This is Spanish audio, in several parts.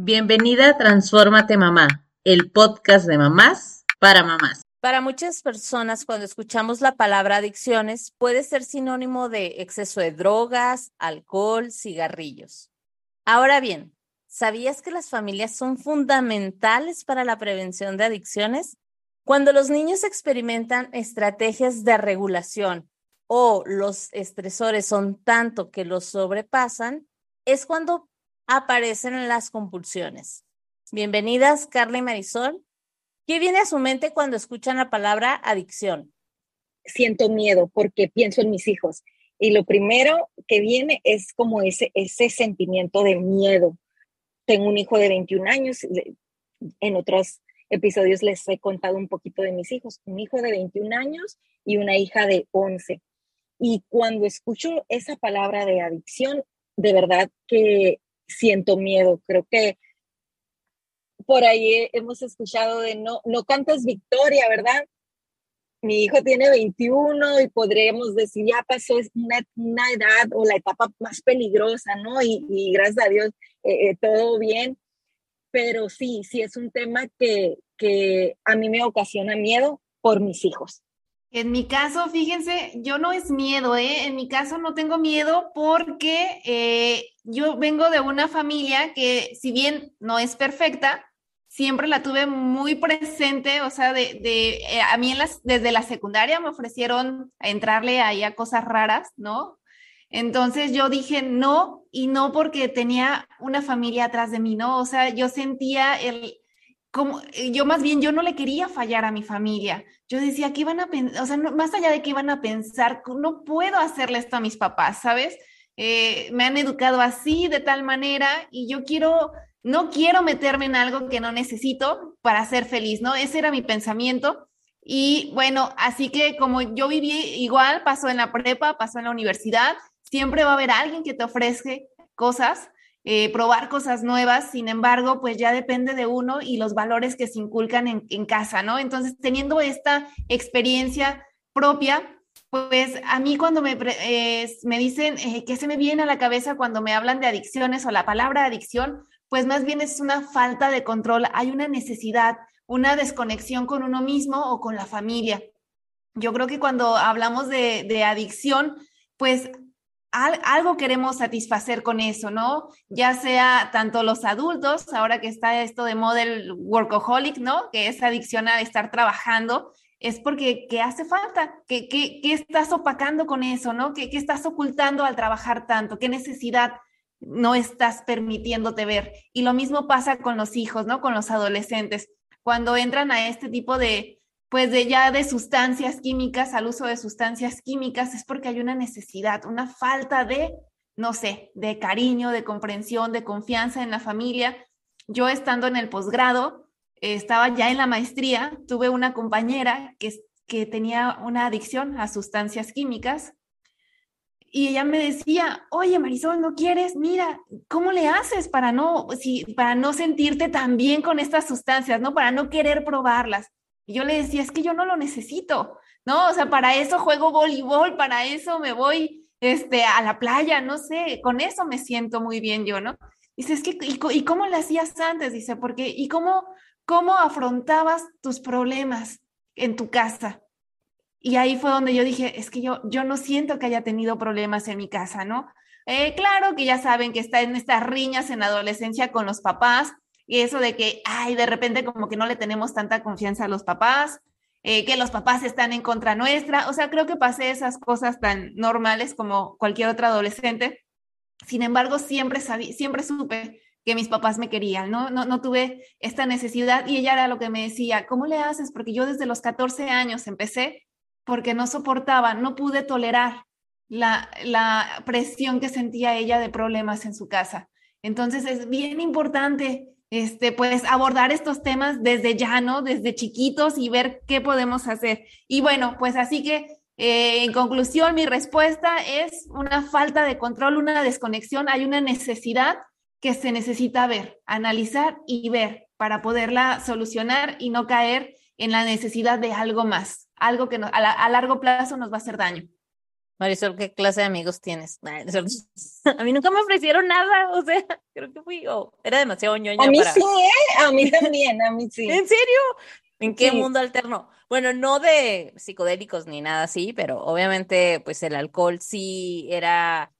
Bienvenida a Transfórmate Mamá, el podcast de mamás para mamás. Para muchas personas, cuando escuchamos la palabra adicciones, puede ser sinónimo de exceso de drogas, alcohol, cigarrillos. Ahora bien, ¿sabías que las familias son fundamentales para la prevención de adicciones? Cuando los niños experimentan estrategias de regulación o los estresores son tanto que los sobrepasan, es cuando aparecen las compulsiones. Bienvenidas, Carla y Marisol. ¿Qué viene a su mente cuando escuchan la palabra adicción? Siento miedo porque pienso en mis hijos. Y lo primero que viene es como ese, sentimiento de miedo. Tengo un hijo de 21 años. En otros episodios les he contado un poquito de mis hijos. Un hijo de 21 años y una hija de 11. Y cuando escucho esa palabra de adicción, de verdad que siento miedo. Creo que por ahí hemos escuchado de no, no cantas victoria, ¿verdad? Mi hijo tiene 21 y podríamos decir, ya pasó una, una edad o la etapa más peligrosa, ¿no? Y, gracias a Dios, eh, eh, todo bien. Pero sí, sí es un tema que, que a mí me ocasiona miedo por mis hijos. En mi caso, fíjense, yo no es miedo, ¿eh? En mi caso no tengo miedo porque eh, yo vengo de una familia que, si bien no es perfecta, siempre la tuve muy presente, o sea, de, de eh, a mí en las, desde la secundaria me ofrecieron entrarle ahí a cosas raras, ¿no? Entonces yo dije no y no porque tenía una familia atrás de mí, ¿no? O sea, yo sentía el, como, eh, yo más bien, yo no le quería fallar a mi familia. Yo decía, ¿qué iban a pensar? O sea, más allá de que iban a pensar, no puedo hacerle esto a mis papás, ¿sabes? Eh, me han educado así, de tal manera, y yo quiero, no quiero meterme en algo que no necesito para ser feliz, ¿no? Ese era mi pensamiento. Y bueno, así que como yo viví igual, pasó en la prepa, pasó en la universidad, siempre va a haber alguien que te ofrece cosas eh, probar cosas nuevas, sin embargo, pues ya depende de uno y los valores que se inculcan en, casa, ¿no? Entonces, teniendo esta experiencia propia, pues a mí cuando me, eh, me dicen eh, qué se me viene a la cabeza cuando me hablan de adicciones o la palabra adicción, pues más bien es una falta de control, hay una necesidad, una desconexión con uno mismo o con la familia. Yo creo que cuando hablamos de, de adicción, pues algo queremos satisfacer con eso, ¿no? Ya sea tanto los adultos, ahora que está esto de model workaholic, ¿no? Que es adicción a estar trabajando, es porque ¿qué hace falta? ¿Qué, qué, qué estás opacando con eso, ¿no? ¿Qué, ¿Qué estás ocultando al trabajar tanto? ¿Qué necesidad no estás permitiéndote ver? Y lo mismo pasa con los hijos, ¿no? Con los adolescentes. Cuando entran a este tipo de, pues de ya de sustancias químicas al uso de sustancias químicas es porque hay una necesidad, una falta de, no sé, de cariño, de comprensión, de confianza en la familia. Yo estando en el posgrado, estaba ya en la maestría, tuve una compañera que, que tenía una adicción a sustancias químicas y ella me decía, oye Marisol, ¿no quieres? Mira, ¿cómo le haces para no, si, para no sentirte tan bien con estas sustancias, ¿no? Para no querer probarlas. Y yo le decía, es que yo no lo necesito, ¿no? O sea, para eso juego voleibol, para eso me voy este, a la playa, no sé, con eso me siento muy bien yo, ¿no? Dice, es que, ¿y, cómo lo hacías antes? Dice, porque, ¿y cómo, cómo afrontabas tus problemas en tu casa? Y ahí fue donde yo dije, es que yo, yo no siento que haya tenido problemas en mi casa, ¿no? Eh, claro que ya saben que está en estas riñas en adolescencia con los papás, y eso de que, ay, de repente como que no le tenemos tanta confianza a los papás, eh, que los papás están en contra nuestra, o sea, creo que pasé esas cosas tan normales como cualquier otro adolescente. Sin embargo, siempre, sabí, siempre supe que mis papás me querían, ¿no? ¿no? No tuve esta necesidad y ella era lo que me decía, ¿cómo le haces? Porque yo desde los 14 años empecé porque no soportaba, no pude tolerar la, la presión que sentía ella de problemas en su casa. Entonces es bien importante este, pues abordar estos temas desde ya, ¿no? Desde chiquitos y ver qué podemos hacer. Y bueno, pues así que eh, en conclusión, mi respuesta es una falta de control, una desconexión, hay una necesidad que se necesita ver, analizar y ver para poderla solucionar y no caer en la necesidad de algo más, algo que a largo plazo nos va a hacer daño. Marisol, ¿qué clase de amigos tienes? A mí nunca me ofrecieron nada, o sea, creo que fui, o era demasiado ñoña A mí sí, ¿eh? A mí también, a mí sí. ¿En serio? ¿En qué Sí. mundo alterno? Bueno, no de psicodélicos ni nada así, pero obviamente, pues el alcohol sí era,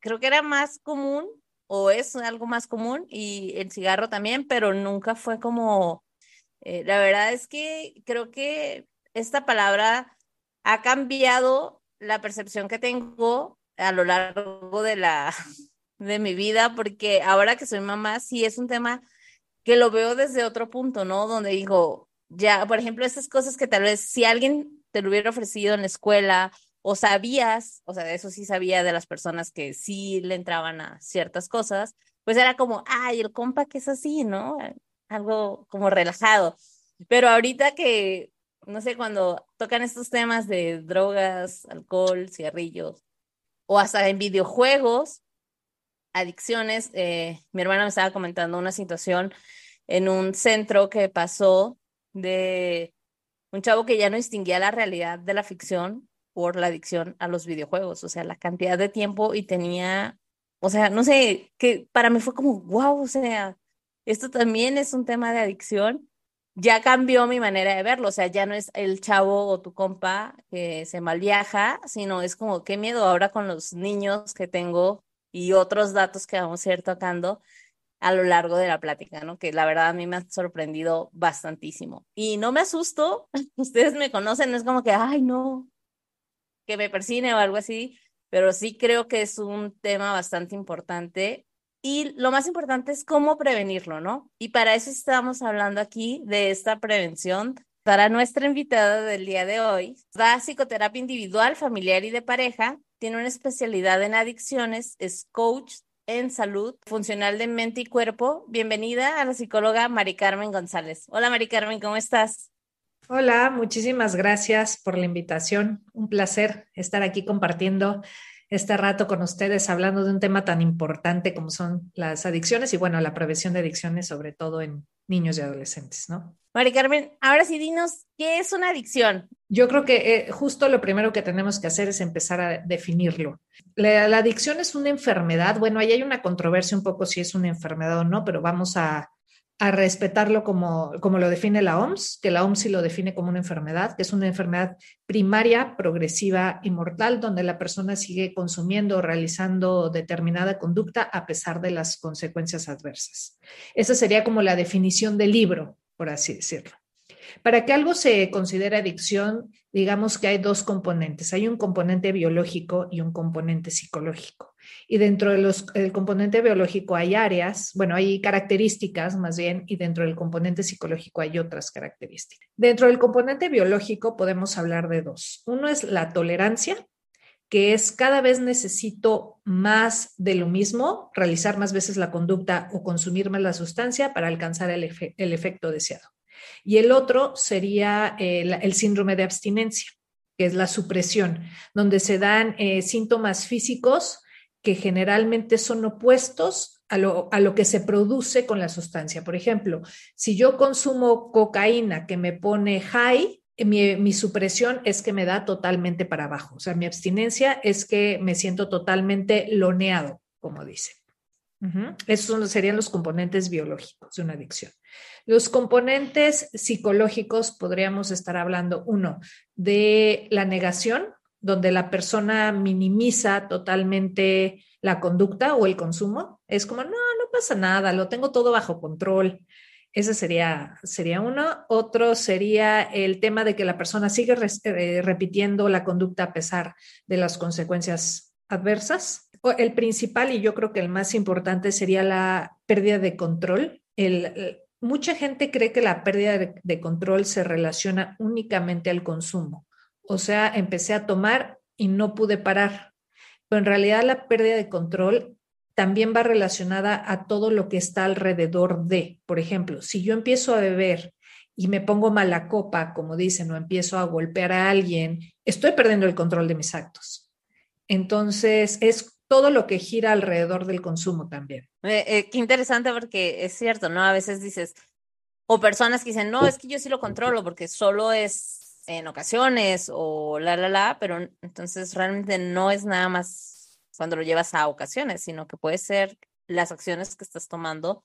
creo que era más común, o es algo más común, y el cigarro también, pero nunca fue como, eh, la verdad es que creo que esta palabra ha cambiado la percepción que tengo a lo largo de la, de mi vida, porque ahora que soy mamá, sí es un tema que lo veo desde otro punto, ¿no? Donde digo, ya, por ejemplo, esas cosas que tal vez si alguien te lo hubiera ofrecido en la escuela o sabías, o sea, de eso sí sabía de las personas que sí le entraban a ciertas cosas, pues era como, ay, el compa que es así, ¿no? Algo como relajado. Pero ahorita que, no sé, cuando tocan estos temas de drogas, alcohol, cigarrillos, o hasta en videojuegos, adicciones, eh, mi hermana me estaba comentando una situación en un centro que pasó de un chavo que ya no distinguía la realidad de la ficción por la adicción a los videojuegos, o sea, la cantidad de tiempo y tenía, o sea, no sé, que para mí fue como, wow, o sea, esto también es un tema de adicción. Ya cambió mi manera de verlo, o sea, ya no es el chavo o tu compa que se malviaja, sino es como qué miedo ahora con los niños que tengo y otros datos que vamos a ir tocando a lo largo de la plática, ¿no? Que la verdad a mí me ha sorprendido bastantísimo. Y no me asusto, ustedes me conocen, no es como que, ay, no, que me persine o algo así, pero sí creo que es un tema bastante importante. Y lo más importante es cómo prevenirlo, ¿no? Y para eso estamos hablando aquí de esta prevención. Para nuestra invitada del día de hoy, da psicoterapia individual, familiar y de pareja, tiene una especialidad en adicciones, es coach en salud funcional de mente y cuerpo. Bienvenida a la psicóloga Mari Carmen González. Hola Mari Carmen, ¿cómo estás? Hola, muchísimas gracias por la invitación. Un placer estar aquí compartiendo este rato con ustedes hablando de un tema tan importante como son las adicciones y bueno, la prevención de adicciones, sobre todo en niños y adolescentes, ¿no? Mari Carmen, ahora sí dinos, ¿qué es una adicción? Yo creo que eh, justo lo primero que tenemos que hacer es empezar a definirlo. La, la, adicción es una enfermedad. Bueno, ahí hay una controversia un poco si es una enfermedad o no, pero vamos a, a respetarlo como, como lo define la OMS, que la OMS sí lo define como una enfermedad, que es una enfermedad primaria, progresiva y mortal, donde la persona sigue consumiendo o realizando determinada conducta a pesar de las consecuencias adversas. Esa sería como la definición del libro, por así decirlo. Para que algo se considere adicción, digamos que hay dos componentes. Hay un componente biológico y un componente psicológico. Y dentro del de componente biológico hay áreas, bueno, hay características más bien, y dentro del componente psicológico hay otras características. Dentro del componente biológico podemos hablar de dos. Uno es la tolerancia, que es cada vez necesito más de lo mismo, realizar más veces la conducta o consumir más la sustancia para alcanzar el, el efecto deseado. Y el otro sería el, el, síndrome de abstinencia, que es la supresión, donde se dan eh, síntomas físicos que generalmente son opuestos a lo, a lo, que se produce con la sustancia. Por ejemplo, si yo consumo cocaína que me pone high, mi, mi, supresión es que me da totalmente para abajo. O sea, mi abstinencia es que me siento totalmente loneado, como dice. Uh. Esos serían los componentes biológicos de una adicción. Los componentes psicológicos podríamos estar hablando, uno, de la negación, donde la persona minimiza totalmente la conducta o el consumo. Es como, no, no pasa nada, lo tengo todo bajo control. Ese sería, sería uno. Otro sería el tema de que la persona sigue eh, repitiendo la conducta a pesar de las consecuencias adversas. El principal y yo creo que el más importante sería la pérdida de control. El, mucha gente cree que la pérdida de control se relaciona únicamente al consumo. O sea, empecé a tomar y no pude parar. Pero en realidad la pérdida de control también va relacionada a todo lo que está alrededor de. Por ejemplo, si yo empiezo a beber y me pongo mala copa, como dicen, o empiezo a golpear a alguien, estoy perdiendo el control de mis actos. Entonces, es todo lo que gira alrededor del consumo también. Eh, eh, qué interesante porque es cierto, ¿no? A veces dices, o personas que dicen, no, es que yo sí lo controlo porque solo es en ocasiones o la, la, la, pero entonces realmente no es nada más cuando lo llevas a ocasiones, sino que puede ser las acciones que estás tomando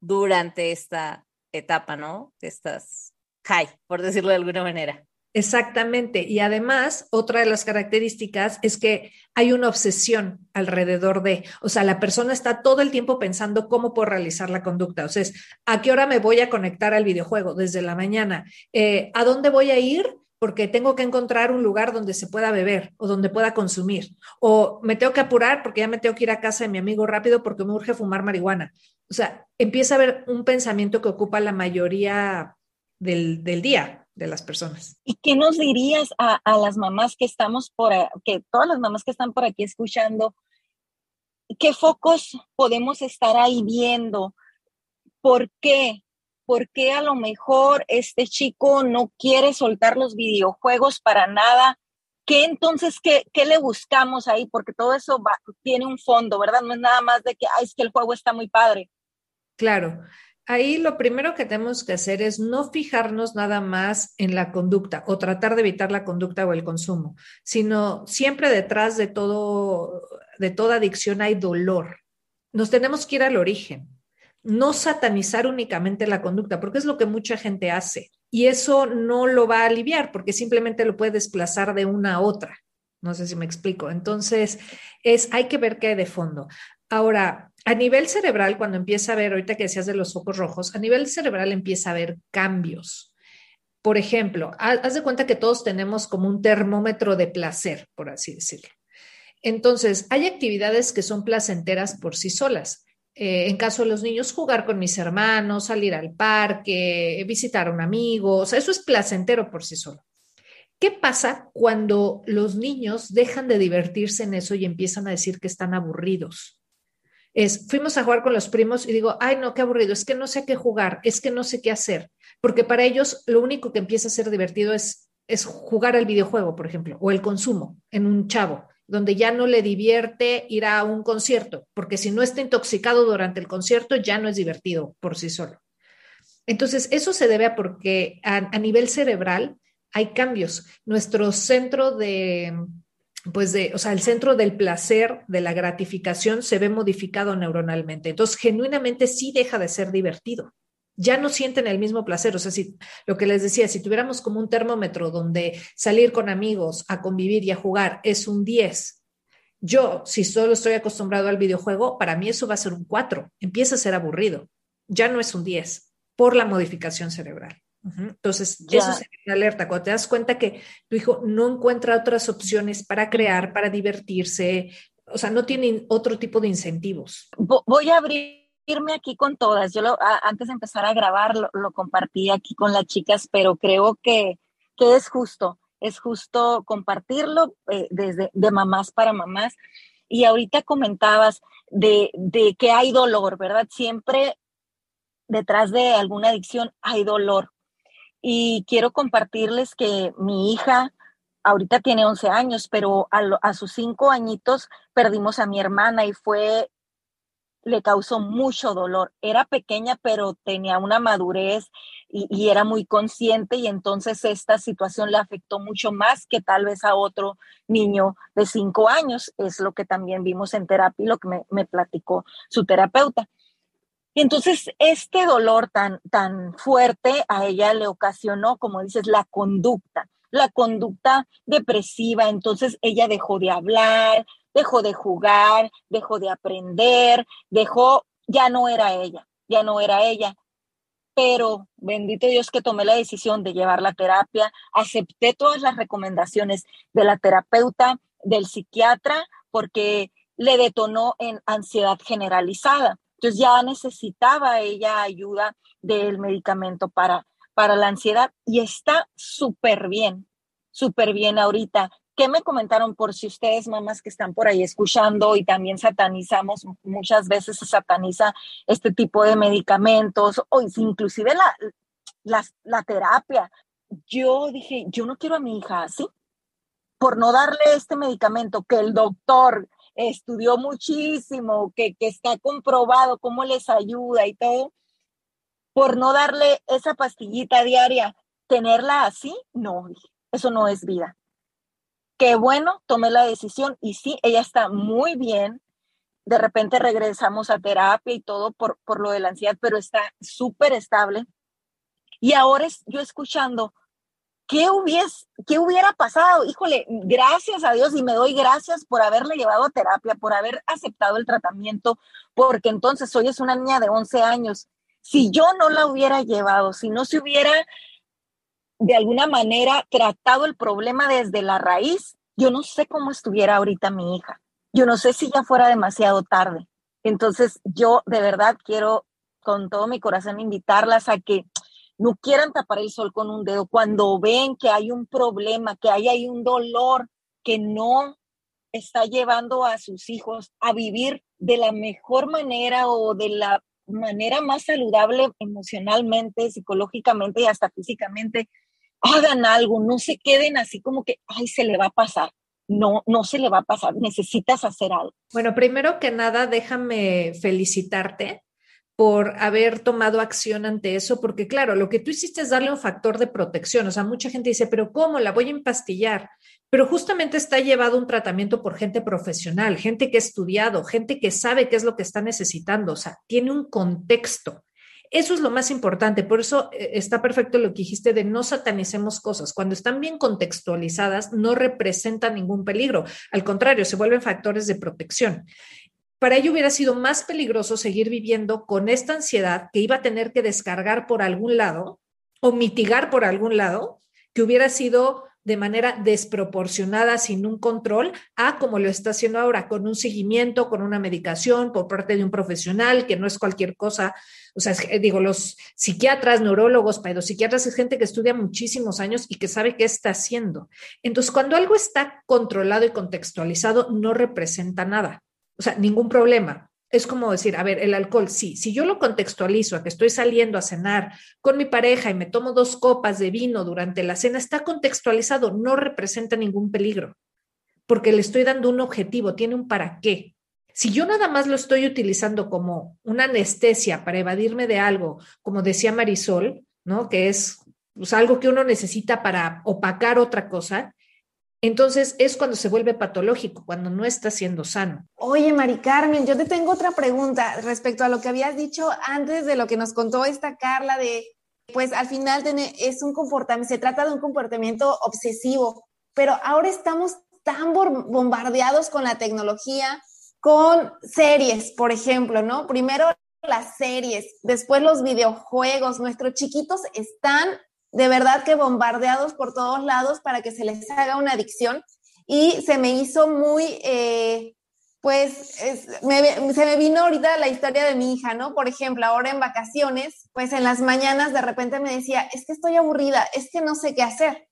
durante esta etapa, ¿no? Estas high, por decirlo de alguna manera. Exactamente. Y además, otra de las características es que hay una obsesión alrededor de, o sea, la persona está todo el tiempo pensando cómo puedo realizar la conducta. O sea, ¿a qué hora me voy a conectar al videojuego? Desde la mañana. Eh, ¿A dónde voy a ir? Porque tengo que encontrar un lugar donde se pueda beber o donde pueda consumir. O me tengo que apurar porque ya me tengo que ir a casa de mi amigo rápido porque me urge fumar marihuana. O sea, empieza a haber un pensamiento que ocupa la mayoría del, del día de las personas. ¿Y qué nos dirías a, las mamás que estamos por, que todas las mamás que están por aquí escuchando, qué focos podemos estar ahí viendo? ¿Por qué? ¿Por qué a lo mejor este chico no quiere soltar los videojuegos para nada? ¿Qué entonces, qué, qué le buscamos ahí? Porque todo eso tiene un fondo, ¿verdad? No es nada más de que, ay, es que el juego está muy padre. Claro. Ahí lo primero que tenemos que hacer es no fijarnos nada más en la conducta o tratar de evitar la conducta o el consumo, sino siempre detrás de todo, de toda adicción hay dolor. Nos tenemos que ir al origen, no satanizar únicamente la conducta, porque es lo que mucha gente hace. Y eso no lo va a aliviar porque simplemente lo puede desplazar de una a otra. No sé si me explico. Entonces, es, hay que ver qué hay de fondo. Ahora, a nivel cerebral, cuando empieza a ver, ahorita que decías de los focos rojos, a nivel cerebral empieza a haber cambios. Por ejemplo, haz de cuenta que todos tenemos como un termómetro de placer, por así decirlo. Entonces, hay actividades que son placenteras por sí solas. Eh, en caso de los niños, jugar con mis hermanos, salir al parque, visitar a un amigo, o sea, eso es placentero por sí solo. ¿Qué pasa cuando los niños dejan de divertirse en eso y empiezan a decir que están aburridos? Es, fuimos a jugar con los primos y digo, ay, no, qué aburrido, es que no sé qué jugar, es que no sé qué hacer, porque para ellos lo único que empieza a ser divertido es, es jugar al videojuego, por ejemplo, o el consumo en un chavo, donde ya no le divierte ir a un concierto, porque si no está intoxicado durante el concierto, ya no es divertido por sí solo. Entonces, eso se debe a porque a nivel cerebral hay cambios. Nuestro centro de, pues de, o sea, el centro del placer, de la gratificación se ve modificado neuronalmente. Entonces, genuinamente sí deja de ser divertido. Ya no sienten el mismo placer. O sea, si lo que les decía, si tuviéramos como un termómetro donde salir con amigos a convivir y a jugar es un 10, yo, si solo estoy acostumbrado al videojuego, para mí eso va a ser un 4. Empieza a ser aburrido. Ya no es un 10 por la modificación cerebral. Entonces, eso es una alerta. Cuando te das cuenta que tu hijo no encuentra otras opciones para crear, para divertirse, o sea, no tiene otro tipo de incentivos. Voy a abrirme aquí con todas. Yo antes de empezar a grabar lo, compartí aquí con las chicas, pero creo que, que es justo, es justo compartirlo eh, desde de mamás para mamás. Y ahorita comentabas de, de que hay dolor, ¿verdad? Siempre detrás de alguna adicción hay dolor y quiero compartirles que mi hija ahorita tiene 11 años, pero a, sus cinco añitos perdimos a mi hermana y fue, le causó mucho dolor. Era pequeña, pero tenía una madurez y, era muy consciente y entonces esta situación le afectó mucho más que tal vez a otro niño de cinco años. Es lo que también vimos en terapia y lo que me platicó su terapeuta. Entonces, este dolor tan, tan fuerte a ella le ocasionó, como dices, la conducta, la conducta depresiva. Entonces, ella dejó de hablar, dejó de jugar, dejó de aprender, dejó, ya no era ella, ya no era ella. Pero bendito Dios que tomé la decisión de llevar la terapia, acepté todas las recomendaciones de la terapeuta, del psiquiatra, porque le detonó en ansiedad generalizada. Entonces ya necesitaba ella ayuda del medicamento para, para la ansiedad y está súper bien, súper bien ahorita. ¿Qué me comentaron por si ustedes, mamás que están por ahí escuchando y también satanizamos, muchas veces se sataniza este tipo de medicamentos o inclusive la, la, la terapia? Yo dije, yo no quiero a mi hija así, por no darle este medicamento que el doctor estudió muchísimo, que, está comprobado cómo les ayuda y todo, por no darle esa pastillita diaria, tenerla así, no, eso no es vida. Qué bueno, tomé la decisión y sí, ella está muy bien. De repente regresamos a terapia y todo por, por lo de la ansiedad, pero está súper estable. Y ahora yo escuchando, ¿qué, hubies, ¿qué hubiera pasado? Híjole, gracias a Dios y me doy gracias por haberle llevado a terapia, por haber aceptado el tratamiento, porque entonces hoy es una niña de 11 años. Si yo no la hubiera llevado, si no se hubiera de alguna manera tratado el problema desde la raíz, yo no sé cómo estuviera ahorita mi hija. Yo no sé si ya fuera demasiado tarde. Entonces, yo de verdad quiero con todo mi corazón invitarlas a que no quieran tapar el sol con un dedo cuando ven que hay un problema, que hay, hay un dolor que no está llevando a sus hijos a vivir de la mejor manera o de la manera más saludable emocionalmente, psicológicamente y hasta físicamente, hagan algo, no se queden así como que, ay, se le va a pasar. No, no se le va a pasar, necesitas hacer algo. Bueno, primero que nada, déjame felicitarte por haber tomado acción ante eso, porque claro, lo que tú hiciste es darle un factor de protección. O sea, mucha gente dice, pero ¿cómo la voy a empastillar? Pero justamente está llevado un tratamiento por gente profesional, gente que ha estudiado, gente que sabe qué es lo que está necesitando. O sea, tiene un contexto. Eso es lo más importante. Por eso eh, está perfecto lo que dijiste de no satanicemos cosas. Cuando están bien contextualizadas, no representan ningún peligro. Al contrario, se vuelven factores de protección para ello hubiera sido más peligroso seguir viviendo con esta ansiedad que iba a tener que descargar por algún lado o mitigar por algún lado, que hubiera sido de manera desproporcionada, sin un control, a como lo está haciendo ahora, con un seguimiento, con una medicación por parte de un profesional, que no es cualquier cosa. O sea, digo, los psiquiatras, neurólogos, pedopsiquiatras, es gente que estudia muchísimos años y que sabe qué está haciendo. Entonces, cuando algo está controlado y contextualizado, no representa nada. O sea, ningún problema. Es como decir, a ver, el alcohol, sí, si yo lo contextualizo a que estoy saliendo a cenar con mi pareja y me tomo dos copas de vino durante la cena, está contextualizado, no representa ningún peligro, porque le estoy dando un objetivo, tiene un para qué. Si yo nada más lo estoy utilizando como una anestesia para evadirme de algo, como decía Marisol, ¿no? Que es pues, algo que uno necesita para opacar otra cosa, entonces es cuando se vuelve patológico, cuando no está siendo sano. Oye, Mari Carmen, yo te tengo otra pregunta respecto a lo que habías dicho antes de lo que nos contó esta Carla de, pues al final es un comportamiento, se trata de un comportamiento obsesivo, pero ahora estamos tan bombardeados con la tecnología, con series, por ejemplo, ¿no? Primero las series, después los videojuegos, nuestros chiquitos están de verdad que bombardeados por todos lados para que se les haga una adicción y se me hizo muy, eh, pues, se me vino ahorita la historia de mi hija, ¿no? Por ejemplo, ahora en vacaciones, pues en las mañanas de repente me decía, es que estoy aburrida, es que no sé qué hacer.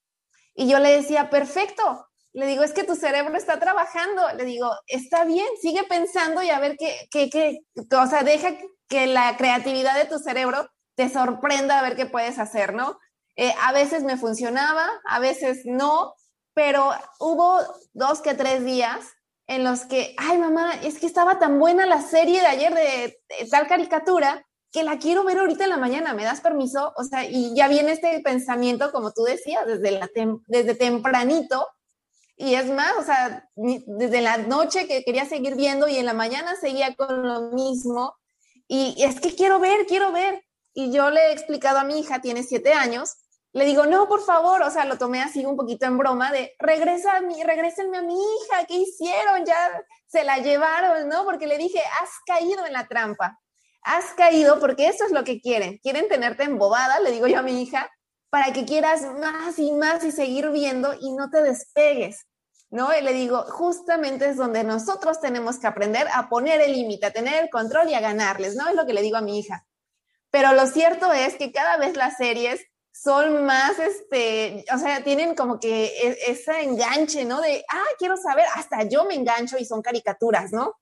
Y yo le decía, perfecto. Le digo, es que tu cerebro está trabajando. Le digo, está bien, sigue pensando y a ver qué, qué, qué, o sea, deja que la creatividad de tu cerebro te sorprenda a ver qué puedes hacer, ¿no? Eh, a veces me funcionaba, a veces no, pero hubo dos que tres días en los que, ay mamá, es que estaba tan buena la serie de ayer de, tal caricatura que la quiero ver ahorita en la mañana, ¿me das permiso? O sea, y ya viene este pensamiento, como tú decías, desde, desde tempranito, y es más, o sea, desde la noche que quería seguir viendo y en la mañana seguía con lo mismo, y es que quiero ver, quiero ver. Y yo le he explicado a mi hija, tiene siete años, le digo, no, por favor, o sea, lo tomé así un poquito en broma de, regresa a mí, regrésenme a mi hija, ¿qué hicieron? Ya se la llevaron, ¿no? Porque le dije, has caído en la trampa, has caído porque eso es lo que quieren, quieren tenerte embobada, le digo yo a mi hija, para que quieras más y más y seguir viendo y no te despegues, ¿no? Y le digo, justamente es donde nosotros tenemos que aprender a poner el límite, a tener el control y a ganarles, ¿no? Es lo que le digo a mi hija. Pero lo cierto es que cada vez las series son más, este, o sea, tienen como que e, ese enganche, ¿no? De, ah, quiero saber, hasta yo me engancho y son caricaturas, ¿no?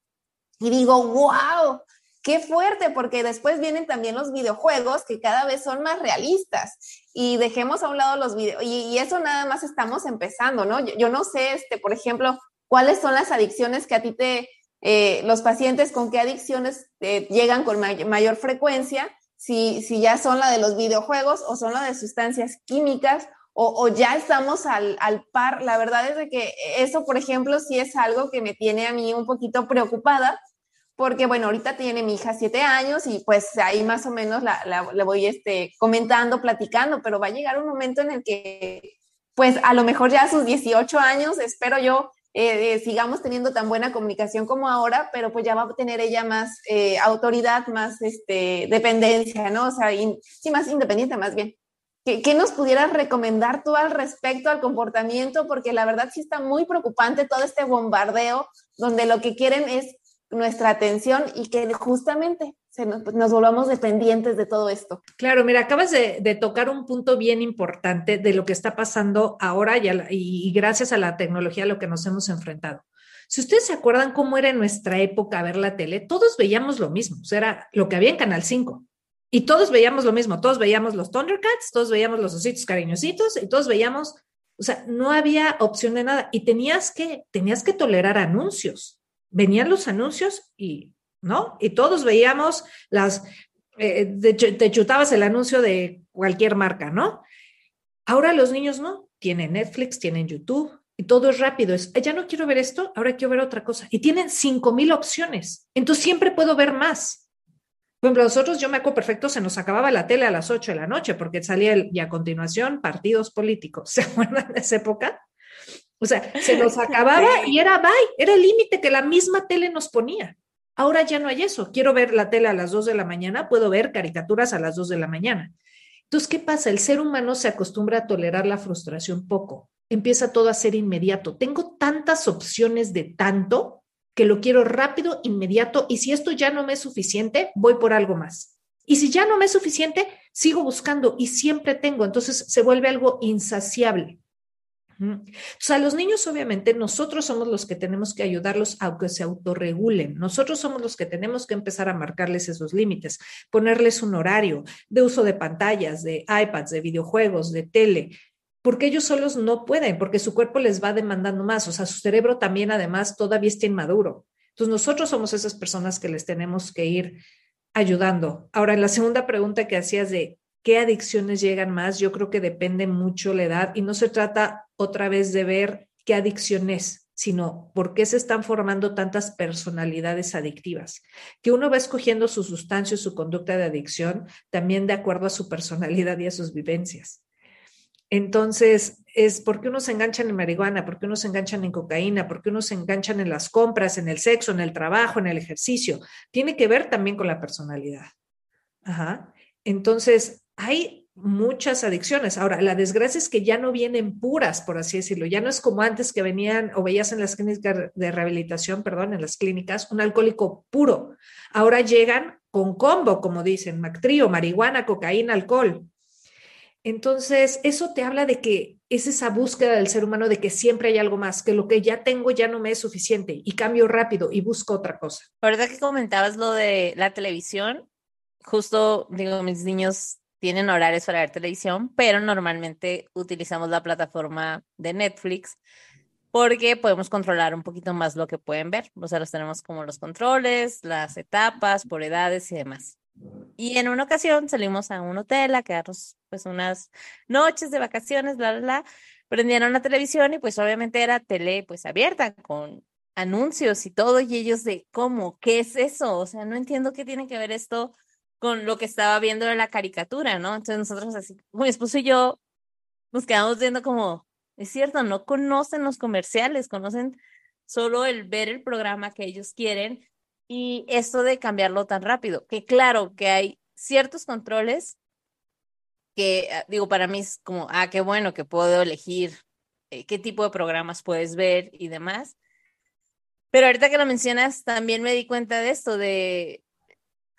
Y digo, wow, qué fuerte, porque después vienen también los videojuegos que cada vez son más realistas y dejemos a un lado los videos, y, eso nada más estamos empezando, ¿no? Yo, no sé, este, por ejemplo, cuáles son las adicciones que a ti te, eh, los pacientes con qué adicciones eh, llegan con mayor frecuencia si, si ya son la de los videojuegos o son la de sustancias químicas o, ya estamos al, al, par. La verdad es de que eso, por ejemplo, sí es algo que me tiene a mí un poquito preocupada, porque bueno, ahorita tiene mi hija siete años y pues ahí más o menos la, la, voy este, comentando, platicando, pero va a llegar un momento en el que pues a lo mejor ya a sus 18 años, espero yo, eh, eh, sigamos teniendo tan buena comunicación como ahora, pero pues ya va a tener ella más eh, autoridad, más este, dependencia, ¿no? O sea, sí, más independiente más bien. ¿Qué, nos pudieras recomendar tú al respecto al comportamiento? Porque la verdad sí está muy preocupante todo este bombardeo donde lo que quieren es nuestra atención y que justamente se nos, volvamos dependientes de todo esto. Claro, mira, acabas de, tocar un punto bien importante de lo que está pasando ahora y, y, gracias a la tecnología a lo que nos hemos enfrentado. Si ustedes se acuerdan cómo era en nuestra época ver la tele, todos veíamos lo mismo, o sea, era lo que había en Canal 5. Y todos veíamos lo mismo, todos veíamos los Thundercats, todos veíamos los ositos cariñositos y todos veíamos, o sea, no había opción de nada y tenías que, tenías que tolerar anuncios. Venían los anuncios y, ¿no? Y todos veíamos las, eh, te chutabas el anuncio de cualquier marca, ¿no? Ahora los niños no, tienen Netflix, tienen YouTube y todo es rápido. Es, ya no quiero ver esto, ahora quiero ver otra cosa. Y tienen cinco mil opciones. Entonces siempre puedo ver más. Por ejemplo, nosotros, yo me acuerdo perfecto, se nos acababa la tele a las 8 de la noche porque salía el, y a continuación partidos políticos. ¿Se acuerdan de esa época? O sea, se nos acababa y era bye, era el límite que la misma tele nos ponía. Ahora ya no hay eso. Quiero ver la tele a las 2 de la mañana, puedo ver caricaturas a las 2 de la mañana. Entonces, ¿qué pasa? El ser humano se acostumbra a tolerar la frustración poco. Empieza todo a ser inmediato. Tengo tantas opciones de tanto que lo quiero rápido, inmediato, y si esto ya no me es suficiente, voy por algo más. Y si ya no me es suficiente, sigo buscando y siempre tengo, entonces se vuelve algo insaciable. O sea, los niños, obviamente, nosotros somos los que tenemos que ayudarlos a que se autorregulen. Nosotros somos los que tenemos que empezar a marcarles esos límites, ponerles un horario de uso de pantallas, de iPads, de videojuegos, de tele, porque ellos solos no pueden, porque su cuerpo les va demandando más, o sea, su cerebro también además todavía está inmaduro. Entonces nosotros somos esas personas que les tenemos que ir ayudando. Ahora, en la segunda pregunta que hacías de qué adicciones llegan más, yo creo que depende mucho la edad y no se trata otra vez de ver qué adicción es, sino por qué se están formando tantas personalidades adictivas. Que uno va escogiendo su sustancia, su conducta de adicción, también de acuerdo a su personalidad y a sus vivencias. Entonces, es porque unos se enganchan en marihuana, porque unos se enganchan en cocaína, porque unos se enganchan en las compras, en el sexo, en el trabajo, en el ejercicio. Tiene que ver también con la personalidad. Ajá. Entonces, hay muchas adicciones. Ahora, la desgracia es que ya no vienen puras, por así decirlo. Ya no es como antes que venían o veías en las clínicas de rehabilitación, perdón, en las clínicas, un alcohólico puro. Ahora llegan con combo, como dicen, mactrío, marihuana, cocaína, alcohol. Entonces, eso te habla de que es esa búsqueda del ser humano de que siempre hay algo más, que lo que ya tengo ya no me es suficiente y cambio rápido y busco otra cosa. verdad que comentabas lo de la televisión, justo digo, mis niños tienen horarios para ver televisión, pero normalmente utilizamos la plataforma de Netflix porque podemos controlar un poquito más lo que pueden ver. O sea, los tenemos como los controles, las etapas, por edades y demás. Y en una ocasión salimos a un hotel a quedarnos pues unas noches de vacaciones, bla, bla, bla. Prendieron la televisión y pues obviamente era tele pues abierta con anuncios y todo y ellos de cómo, ¿qué es eso? O sea, no entiendo qué tiene que ver esto con lo que estaba viendo de la caricatura, ¿no? Entonces nosotros así, mi esposo y yo nos quedamos viendo como, es cierto, no conocen los comerciales, conocen solo el ver el programa que ellos quieren y esto de cambiarlo tan rápido, que claro que hay ciertos controles que, ah, digo, para mí es como, ah, qué bueno que puedo elegir eh, qué tipo de programas puedes ver y demás. Pero ahorita que lo mencionas, también me di cuenta de esto, de,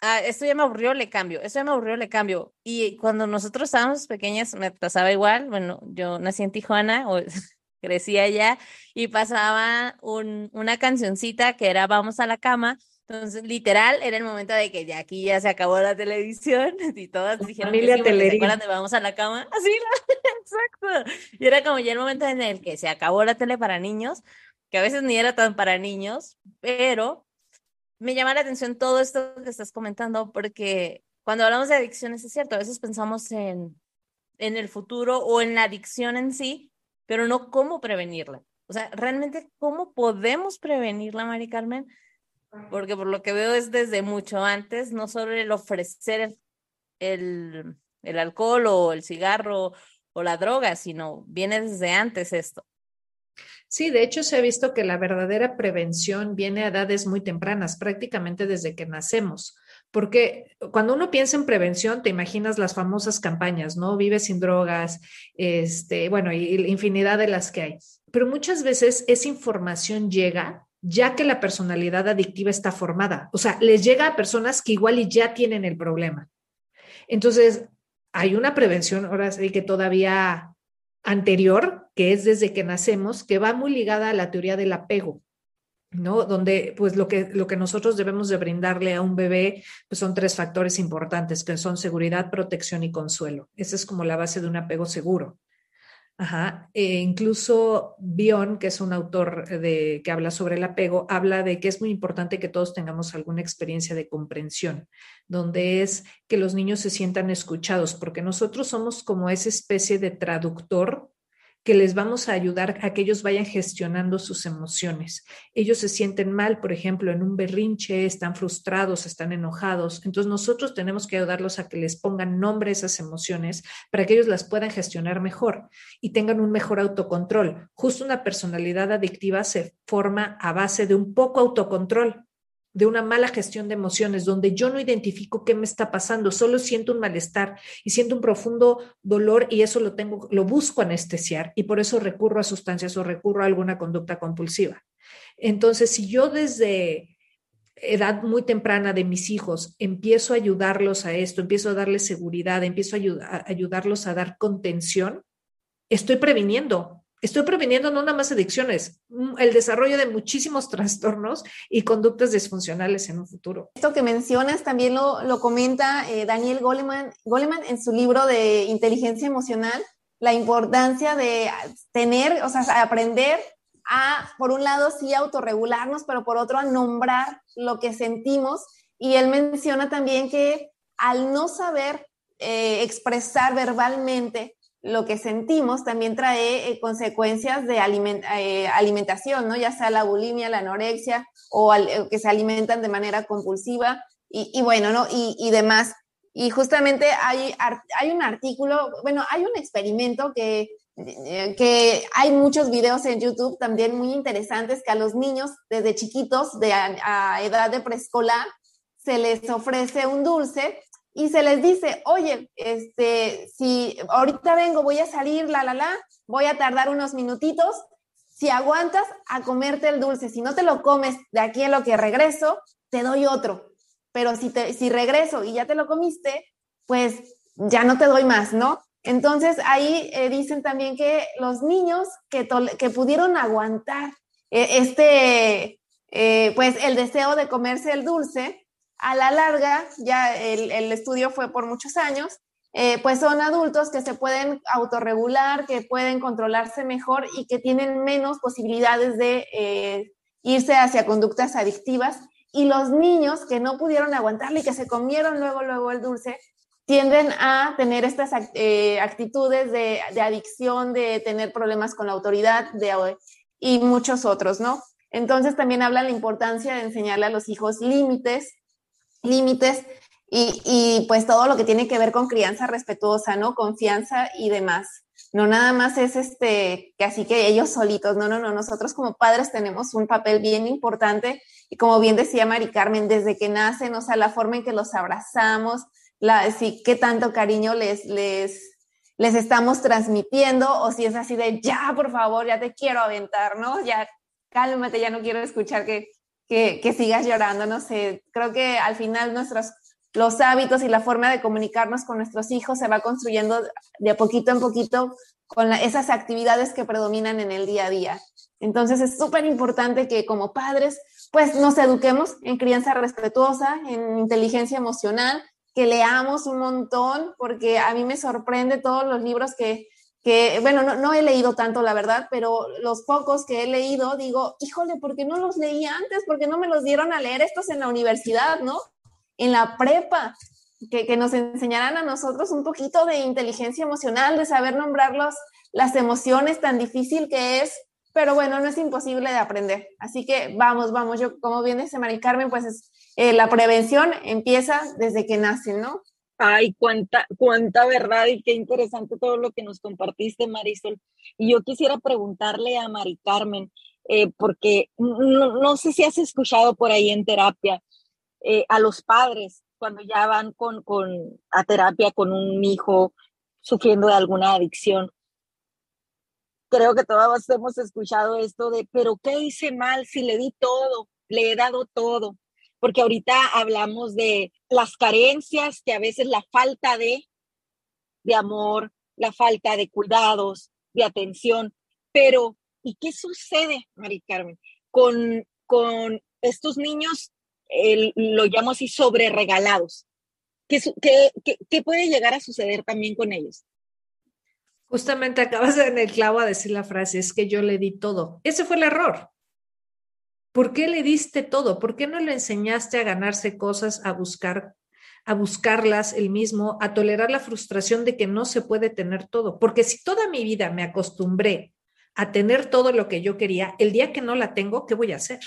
ah, esto ya me aburrió, le cambio, esto ya me aburrió, le cambio. Y cuando nosotros estábamos pequeñas, me pasaba igual, bueno, yo nací en Tijuana, o crecí allá, y pasaba un, una cancioncita que era Vamos a la cama, entonces, literal, era el momento de que ya aquí ya se acabó la televisión y todas dijeron Familia que sí, ¿se acuerdan de vamos a la cama? Así, exacto. Y era como ya el momento en el que se acabó la tele para niños, que a veces ni era tan para niños, pero me llama la atención todo esto que estás comentando porque cuando hablamos de adicciones es cierto, a veces pensamos en en el futuro o en la adicción en sí, pero no cómo prevenirla. O sea, realmente, ¿cómo podemos prevenirla, Mari Carmen? Porque por lo que veo es desde mucho antes, no solo el ofrecer el, el alcohol o el cigarro o la droga, sino viene desde antes esto. Sí, de hecho se ha visto que la verdadera prevención viene a edades muy tempranas, prácticamente desde que nacemos. Porque cuando uno piensa en prevención, te imaginas las famosas campañas, ¿no? Vive sin drogas, este, bueno, y, infinidad de las que hay. Pero muchas veces esa información llega ya que la personalidad adictiva está formada. O sea, les llega a personas que igual y ya tienen el problema. Entonces, hay una prevención, ahora sí que todavía anterior, que es desde que nacemos, que va muy ligada a la teoría del apego. ¿no? Donde pues lo que, lo que nosotros debemos de brindarle a un bebé pues son tres factores importantes, que son seguridad, protección y consuelo. Esa es como la base de un apego seguro. Ajá. E incluso Bion, que es un autor de, que habla sobre el apego, habla de que es muy importante que todos tengamos alguna experiencia de comprensión, donde es que los niños se sientan escuchados, porque nosotros somos como esa especie de traductor que les vamos a ayudar a que ellos vayan gestionando sus emociones. Ellos se sienten mal, por ejemplo, en un berrinche, están frustrados, están enojados. Entonces nosotros tenemos que ayudarlos a que les pongan nombre a esas emociones para que ellos las puedan gestionar mejor y tengan un mejor autocontrol. Justo una personalidad adictiva se forma a base de un poco autocontrol de una mala gestión de emociones, donde yo no identifico qué me está pasando, solo siento un malestar y siento un profundo dolor y eso lo tengo, lo busco anestesiar y por eso recurro a sustancias o recurro a alguna conducta compulsiva. Entonces, si yo desde edad muy temprana de mis hijos empiezo a ayudarlos a esto, empiezo a darles seguridad, empiezo a, ayudarlos a dar contención, estoy previniendo estoy previniendo no nada más adicciones, mm, el desarrollo de muchísimos trastornos y conductas disfuncionales en un futuro. Esto que mencionas también lo, lo comenta eh, Daniel Goleman, Goleman en su libro de inteligencia emocional, la importancia de tener, o sea, aprender a, por un lado, sí autorregularnos, pero por otro, a nombrar lo que sentimos. Y él menciona también que al no saber eh, expresar verbalmente lo que sentimos también trae eh, consecuencias de eh, alimentación, ¿no? Ya sea la bulimia, la anorexia o eh, que se alimentan de manera compulsiva y, bueno, ¿no? Y, demás. Y justamente hay, hay un artículo, bueno, hay un experimento que, que hay muchos videos en YouTube también muy interesantes que a los niños desde chiquitos, de a edad de preescolar, se les ofrece un dulce y se les dice, oye, este, si ahorita vengo, voy a salir, la, la, la, voy a tardar unos minutitos, si aguantas a comerte el dulce, si no te lo comes de aquí en lo que regreso, te doy otro. Pero si, te, si regreso y ya te lo comiste, pues ya no te doy más, ¿no? Entonces ahí eh, dicen también que los niños que, que pudieron aguantar eh, este, eh, pues el deseo de comerse el dulce, a la larga, ya el, estudio fue por muchos años, eh, pues son adultos que se pueden autorregular, que pueden controlarse mejor y que tienen menos posibilidades de eh, irse hacia conductas adictivas. Y los niños que no pudieron aguantarle y que se comieron luego, luego el dulce, tienden a tener estas eh, actitudes de, adicción, de tener problemas con la autoridad de, y muchos otros, ¿no? Entonces también habla la importancia de enseñarle a los hijos límites, límites y, pues todo lo que tiene que ver con crianza respetuosa, ¿no? Confianza y demás. No nada más es este, que así que ellos solitos, no, no, no, nosotros como padres tenemos un papel bien importante y como bien decía Mari Carmen, desde que nacen, o sea, la forma en que los abrazamos, la, si qué tanto cariño les, les, les estamos transmitiendo o si es así de, ya, por favor, ya te quiero aventar, ¿no? Ya, cálmate, ya no quiero escuchar que, que, sigas llorando, no sé, creo que al final nuestros, los hábitos y la forma de comunicarnos con nuestros hijos se va construyendo de poquito en poquito con esas actividades que predominan en el día a día. Entonces es súper importante que como padres pues nos eduquemos en crianza respetuosa, en inteligencia emocional, que leamos un montón, porque a mí me sorprende todos los libros que, que, bueno, no, he leído tanto, la verdad, pero los pocos que he leído, digo, híjole, ¿por qué no los leí antes? ¿Por qué no me los dieron a leer estos en la universidad, no? En la prepa. que, nos enseñaran a nosotros un poquito de inteligencia emocional, de saber nombrar las emociones tan difícil que es, pero bueno, no es imposible de aprender. Así que vamos, vamos, yo como bien dice Mari Carmen, pues es, eh, la prevención empieza desde que nacen, ¿no? Ay, cuánta, cuánta verdad y qué interesante todo lo que nos compartiste, Marisol. Y yo quisiera preguntarle a Mari Carmen, eh, porque no, sé si has escuchado por ahí en terapia eh, a los padres cuando ya van con, con, a terapia con un hijo sufriendo de alguna adicción. Creo que todos hemos escuchado esto de, pero ¿qué hice mal si le di todo, le he dado todo? Porque ahorita hablamos de las carencias, que a veces la falta de, de amor, la falta de cuidados, de atención, pero ¿y qué sucede, Mari Carmen, con, con estos niños, lo llamo así, sobre regalados? ¿Qué, puede llegar a suceder también con ellos? Justamente acabas de en el clavo a decir la frase, es que yo le di todo. Ese fue el error. ¿Por qué le diste todo? ¿Por qué no le enseñaste a ganarse cosas, a buscar, a buscarlas el mismo, a tolerar la frustración de que no se puede tener todo? Porque si toda mi vida me acostumbré a tener todo lo que yo quería, el día que no la tengo, ¿qué voy a hacer?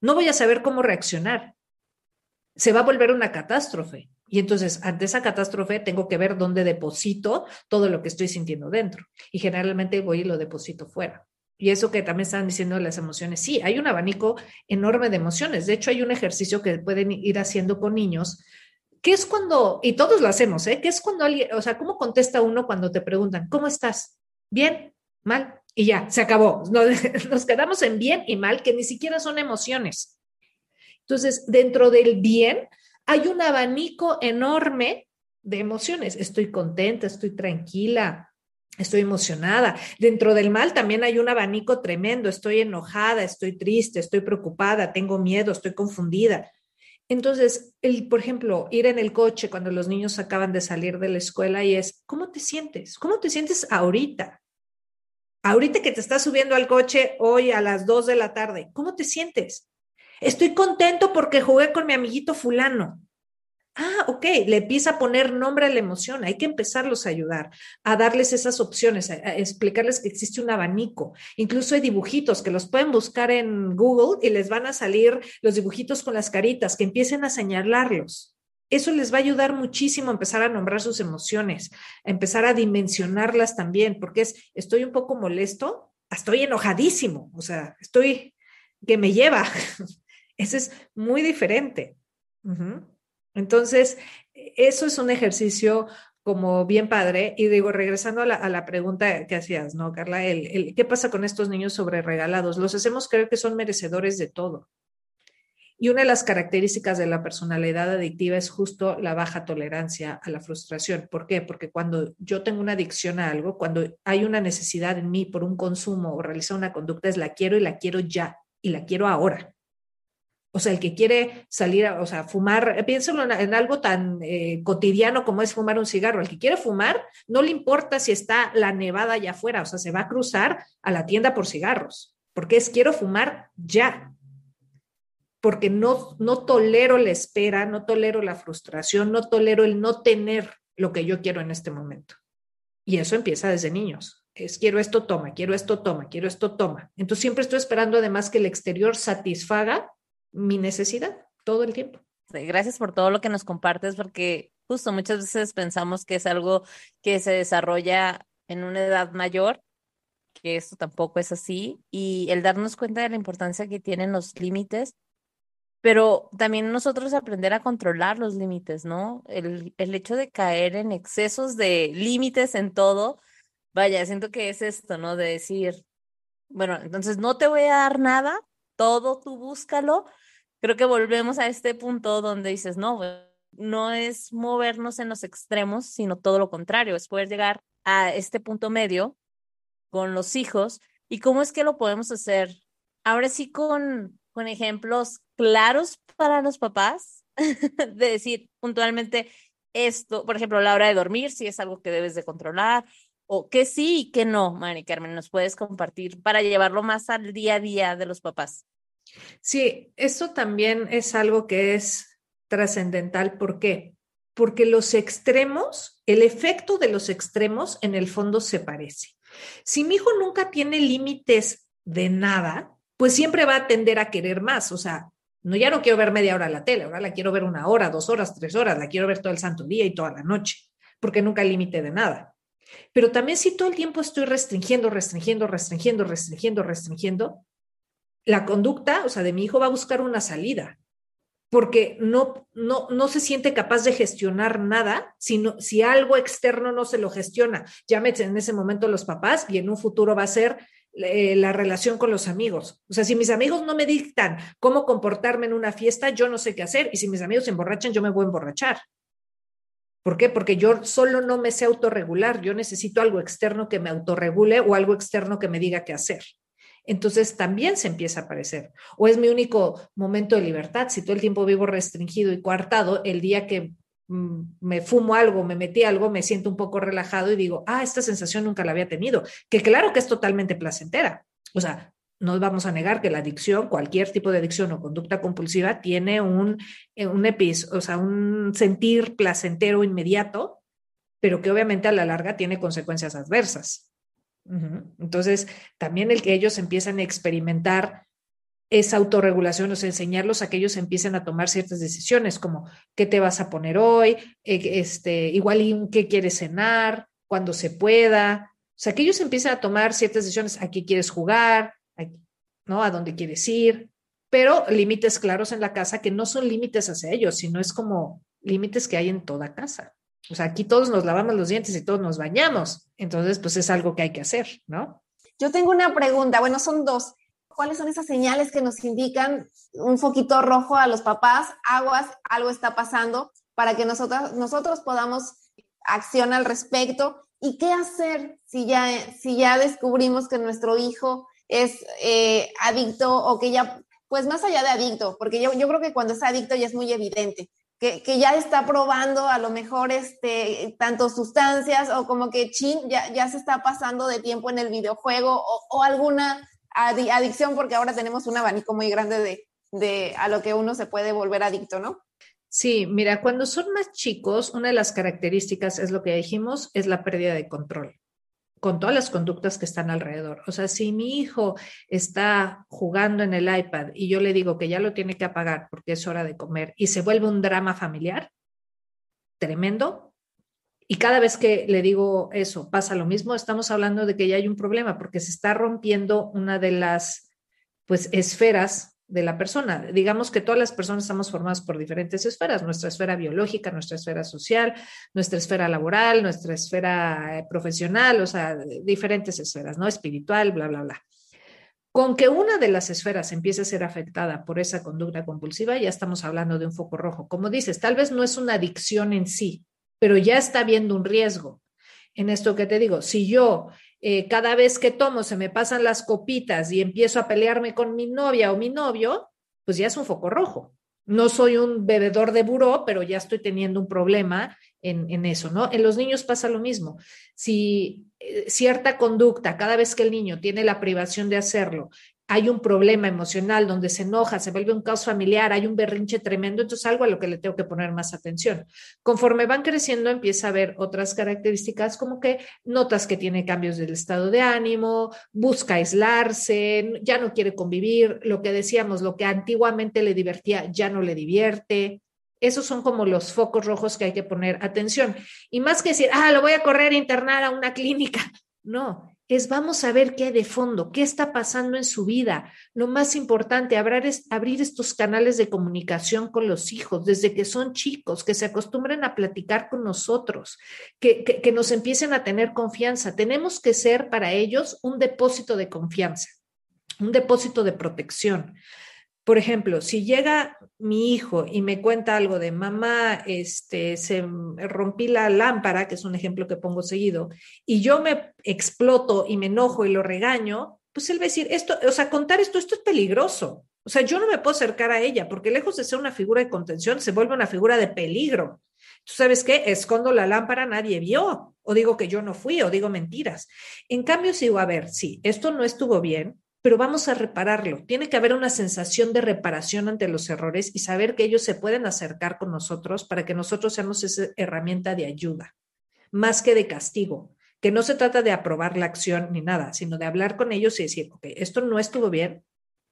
No voy a saber cómo reaccionar. Se va a volver una catástrofe. Y entonces, ante esa catástrofe, tengo que ver dónde deposito todo lo que estoy sintiendo dentro. Y generalmente voy y lo deposito fuera. Y eso que también estaban diciendo las emociones, sí, hay un abanico enorme de emociones. De hecho, hay un ejercicio que pueden ir haciendo con niños, que es cuando, y todos lo hacemos, ¿eh? Que es cuando alguien, o sea, ¿cómo contesta uno cuando te preguntan, ¿cómo estás? Bien, mal, y ya, se acabó. Nos, nos quedamos en bien y mal, que ni siquiera son emociones. Entonces, dentro del bien hay un abanico enorme de emociones. Estoy contenta, estoy tranquila, estoy emocionada. Dentro del mal también hay un abanico tremendo, estoy enojada, estoy triste, estoy preocupada, tengo miedo, estoy confundida. Entonces, el, por ejemplo, ir en el coche cuando los niños acaban de salir de la escuela y es, ¿cómo te sientes? ¿Cómo te sientes ahorita? Ahorita que te estás subiendo al coche hoy a las 2 de la tarde, ¿cómo te sientes? Estoy contento porque jugué con mi amiguito fulano. Ah, ok, le empieza a poner nombre a la emoción. Hay que empezarlos a ayudar, a darles esas opciones, a, explicarles que existe un abanico. Incluso hay dibujitos que los pueden buscar en Google y les van a salir los dibujitos con las caritas, que empiecen a señalarlos. Eso les va a ayudar muchísimo a empezar a nombrar sus emociones, a empezar a dimensionarlas también, porque es, estoy un poco molesto, estoy enojadísimo, o sea, estoy que me lleva. Eso es muy diferente. Entonces, eso es un ejercicio como bien padre. Y digo, regresando a la, pregunta que hacías, ¿no, Carla? El, ¿Qué pasa con estos niños sobre regalados? Los hacemos creer que son merecedores de todo. Y una de las características de la personalidad adictiva es justo la baja tolerancia a la frustración. ¿Por qué? Porque cuando yo tengo una adicción a algo, cuando hay una necesidad en mí por un consumo o realizar una conducta, es la quiero y la quiero ya y la quiero ahora. O sea, el que quiere salir, o sea, fumar, piénsalo en, algo tan eh, cotidiano como es fumar un cigarro. El que quiere fumar, no le importa si está la nevada allá afuera, o sea, se va a cruzar a la tienda por cigarros, porque es quiero fumar ya. Porque no, no tolero la espera, no tolero la frustración, no tolero el no tener lo que yo quiero en este momento. Y eso empieza desde niños. Es quiero esto, toma, quiero esto, toma, quiero esto, toma. Entonces siempre estoy esperando además que el exterior satisfaga mi necesidad todo el tiempo. Gracias por todo lo que nos compartes, porque justo muchas veces pensamos que es algo que se desarrolla en una edad mayor, que esto tampoco es así, y el darnos cuenta de la importancia que tienen los límites, pero también nosotros aprender a controlar los límites, ¿no? El, el hecho de caer en excesos de límites en todo, vaya, siento que es esto, ¿no? De decir, bueno, entonces no te voy a dar nada, todo tú búscalo, creo que volvemos a este punto donde dices, no, no es movernos en los extremos, sino todo lo contrario, es poder llegar a este punto medio con los hijos. ¿Y cómo es que lo podemos hacer? Ahora sí con, con ejemplos claros para los papás, de decir puntualmente esto, por ejemplo, la hora de dormir, si es algo que debes de controlar, o que sí y que no, Mari Carmen, nos puedes compartir para llevarlo más al día a día de los papás. Sí, eso también es algo que es trascendental. ¿Por qué? porque los extremos, el efecto de los extremos en el fondo se parece. Si mi hijo nunca tiene límites de nada, pues siempre va a tender a querer más. O sea, no, ya no quiero ver media hora la tele, ahora la quiero ver una hora, dos horas, tres horas, la quiero ver todo el santo día y toda la noche, porque nunca hay límite de nada. Pero también si todo el tiempo estoy restringiendo, restringiendo, restringiendo, restringiendo, restringiendo, la conducta, o sea, de mi hijo va a buscar una salida porque no, no, no se siente capaz de gestionar nada sino, si algo externo no se lo gestiona. Llámese en ese momento los papás y en un futuro va a ser eh, la relación con los amigos. O sea, si mis amigos no me dictan cómo comportarme en una fiesta, yo no sé qué hacer. Y si mis amigos se emborrachan, yo me voy a emborrachar. ¿Por qué? Porque yo solo no me sé autorregular. Yo necesito algo externo que me autorregule o algo externo que me diga qué hacer entonces también se empieza a aparecer. O es mi único momento de libertad. Si todo el tiempo vivo restringido y coartado, el día que mm, me fumo algo, me metí algo, me siento un poco relajado y digo, ah, esta sensación nunca la había tenido, que claro que es totalmente placentera. O sea, no vamos a negar que la adicción, cualquier tipo de adicción o conducta compulsiva, tiene un, eh, un o sea, un sentir placentero inmediato, pero que obviamente a la larga tiene consecuencias adversas. Entonces, también el que ellos empiezan a experimentar esa autorregulación, o sea, enseñarlos a que ellos empiecen a tomar ciertas decisiones, como qué te vas a poner hoy, eh, este, igual y qué quieres cenar, cuando se pueda. O sea, que ellos empiecen a tomar ciertas decisiones, a qué quieres jugar, ¿no? A dónde quieres ir, pero límites claros en la casa que no son límites hacia ellos, sino es como límites que hay en toda casa. O sea, aquí todos nos lavamos los dientes y todos nos bañamos. Entonces, pues es algo que hay que hacer, ¿no? Yo tengo una pregunta, bueno, son dos. ¿Cuáles son esas señales que nos indican un foquito rojo a los papás? Aguas, algo está pasando para que nosotros, nosotros podamos accionar al respecto. ¿Y qué hacer si ya, si ya descubrimos que nuestro hijo es eh, adicto o que ya, pues más allá de adicto, porque yo, yo creo que cuando es adicto ya es muy evidente que, ya está probando a lo mejor este, tanto sustancias o como que chin, ya, ya se está pasando de tiempo en el videojuego o, alguna adicción, porque ahora tenemos un abanico muy grande de, de a lo que uno se puede volver adicto, ¿no? Sí, mira, cuando son más chicos, una de las características es lo que dijimos, es la pérdida de control con todas las conductas que están alrededor. O sea, si mi hijo está jugando en el iPad y yo le digo que ya lo tiene que apagar porque es hora de comer y se vuelve un drama familiar, tremendo. Y cada vez que le digo eso, pasa lo mismo, estamos hablando de que ya hay un problema porque se está rompiendo una de las pues esferas de la persona. Digamos que todas las personas estamos formadas por diferentes esferas, nuestra esfera biológica, nuestra esfera social, nuestra esfera laboral, nuestra esfera eh, profesional, o sea, diferentes esferas, ¿no? Espiritual, bla, bla, bla. Con que una de las esferas empiece a ser afectada por esa conducta compulsiva, ya estamos hablando de un foco rojo. Como dices, tal vez no es una adicción en sí, pero ya está habiendo un riesgo. En esto que te digo, si yo eh, cada vez que tomo se me pasan las copitas y empiezo a pelearme con mi novia o mi novio, pues ya es un foco rojo. No soy un bebedor de buró, pero ya estoy teniendo un problema en, eso, ¿no? En los niños pasa lo mismo. Si eh, cierta conducta, cada vez que el niño tiene la privación de hacerlo, hay un problema emocional donde se enoja, se vuelve un caos familiar, hay un berrinche tremendo, entonces algo a lo que le tengo que poner más atención. Conforme van creciendo, empieza a haber otras características como que notas que tiene cambios del estado de ánimo, busca aislarse, ya no quiere convivir, lo que decíamos, lo que antiguamente le divertía ya no le divierte. Esos son como los focos rojos que hay que poner atención. Y más que decir, ah, lo voy a correr a internar a una clínica. No, es vamos a ver qué hay de fondo, qué está pasando en su vida. Lo más importante, abrir, abrir estos canales de comunicación con los hijos desde que son chicos, que se acostumbren a platicar con nosotros, que, que nos empiecen a tener confianza. Tenemos que ser para ellos un depósito de confianza, un depósito de protección. Por ejemplo, si llega mi hijo y me cuenta algo de mamá, este, se rompí la lámpara, que es un ejemplo que pongo seguido, y yo me exploto y me enojo y lo regaño, pues él va a decir, esto, o sea, contar esto, esto es peligroso. O sea, yo no me puedo acercar a ella porque lejos de ser una figura de contención, se vuelve una figura de peligro. ¿Tú sabes qué? Escondo la lámpara, nadie vio. O digo que yo no fui, o digo mentiras. En cambio, si a ver, sí, esto no estuvo bien, pero vamos a repararlo. Tiene que haber una sensación de reparación ante los errores y saber que ellos se pueden acercar con nosotros para que nosotros seamos esa herramienta de ayuda, más que de castigo, que no se trata de aprobar la acción ni nada, sino de hablar con ellos y decir, ok, esto no estuvo bien,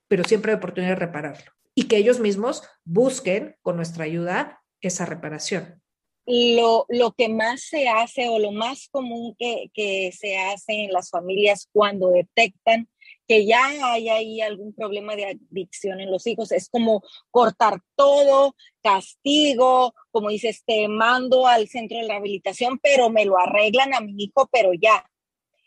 pero siempre hay oportunidad de repararlo. Y que ellos mismos busquen con nuestra ayuda esa reparación. Lo, lo que más se hace o lo más común que, que se hace en las familias cuando detectan que ya hay ahí algún problema de adicción en los hijos, es como cortar todo, castigo, como dices, te mando al centro de rehabilitación, pero me lo arreglan a mi hijo, pero ya.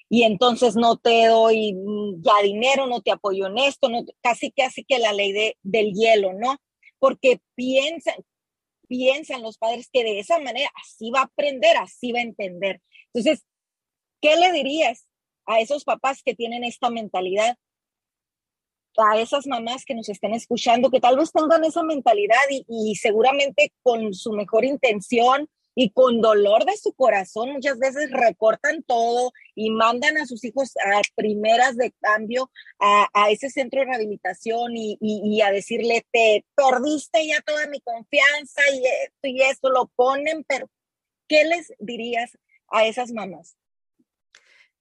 Y entonces no te doy mm, ya dinero, no te apoyo en esto, no, casi casi que la ley de, del hielo, ¿no? Porque piensan, piensan los padres que de esa manera así va a aprender, así va a entender. Entonces, ¿qué le dirías? A esos papás que tienen esta mentalidad, a esas mamás que nos estén escuchando, que tal vez tengan esa mentalidad y, seguramente con su mejor intención y con dolor de su corazón muchas veces recortan todo y mandan a sus hijos a primeras de cambio a, ese centro de rehabilitación y, y, a decirle, te perdiste ya toda mi confianza y esto y esto, lo ponen, pero ¿qué les dirías a esas mamás?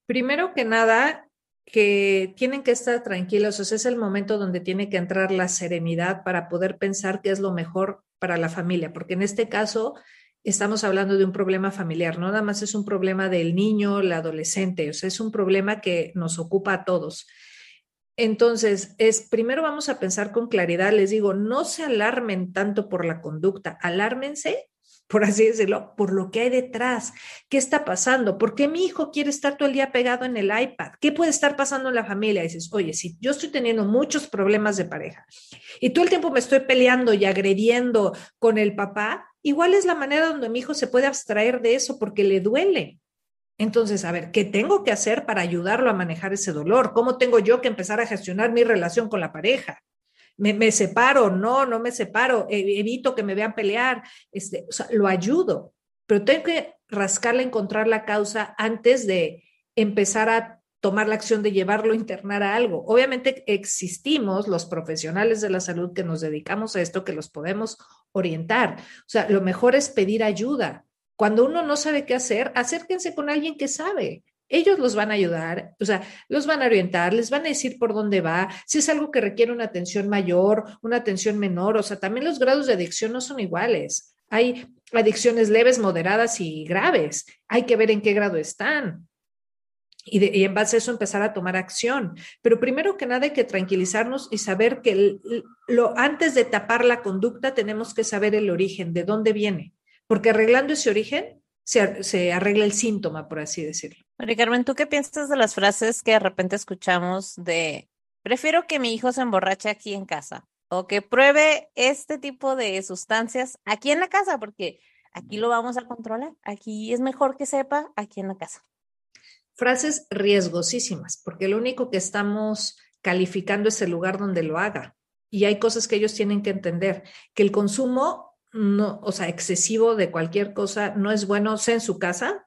Primero que nada, que tienen que estar tranquilos, o sea, es el momento donde tiene que entrar la serenidad para poder pensar qué es lo mejor para la familia, porque en este caso estamos hablando de un problema familiar, no nada más es un problema del niño, el adolescente, o sea, es un problema que nos ocupa a todos. Entonces, es primero vamos a pensar con claridad, les digo, no se alarmen tanto por la conducta, alármense por así decirlo, por lo que hay detrás. ¿Qué está pasando? ¿Por qué mi hijo quiere estar todo el día pegado en el iPad? ¿Qué puede estar pasando en la familia? Dices, oye, si yo estoy teniendo muchos problemas de pareja y todo el tiempo me estoy peleando y agrediendo con el papá, igual es la manera donde mi hijo se puede abstraer de eso porque le duele. Entonces, a ver, ¿qué tengo que hacer para ayudarlo a manejar ese dolor? ¿Cómo tengo yo que empezar a gestionar mi relación con la pareja? Me, separo, no, no me separo, e, evito que me vean pelear, este, lo ayudo, pero tengo que rascarle, encontrar la causa antes de empezar a tomar la acción de llevarlo a internar a algo. Obviamente existimos los profesionales de la salud que nos dedicamos a esto, que los podemos orientar. O sea, lo mejor es pedir ayuda. Cuando uno no sabe qué hacer, acérquense con alguien que sabe ellos los van a ayudar, o sea, los van a orientar, les van a decir por dónde va, si es algo que requiere una atención mayor, una atención menor, o sea, también los grados de adicción no son iguales. Hay adicciones leves, moderadas y graves. Hay que ver en qué grado están. Y, en base a eso empezar a tomar acción. Pero primero que nada hay que tranquilizarnos y saber que antes de tapar la conducta tenemos que saber el origen, de dónde viene. Porque arreglando ese origen se arregla el síntoma, por así decirlo. María Carmen, ¿tú qué piensas de las frases que de repente escuchamos de prefiero que mi hijo se emborrache aquí en casa o que pruebe este tipo de sustancias aquí en la casa porque aquí lo vamos a controlar, aquí es mejor que sepa aquí en la casa? Frases riesgosísimas, porque lo único que estamos calificando es el lugar donde lo haga. Y hay cosas que ellos tienen que entender, que el consumo no, o sea, excesivo de cualquier cosa no es bueno, sea en su casa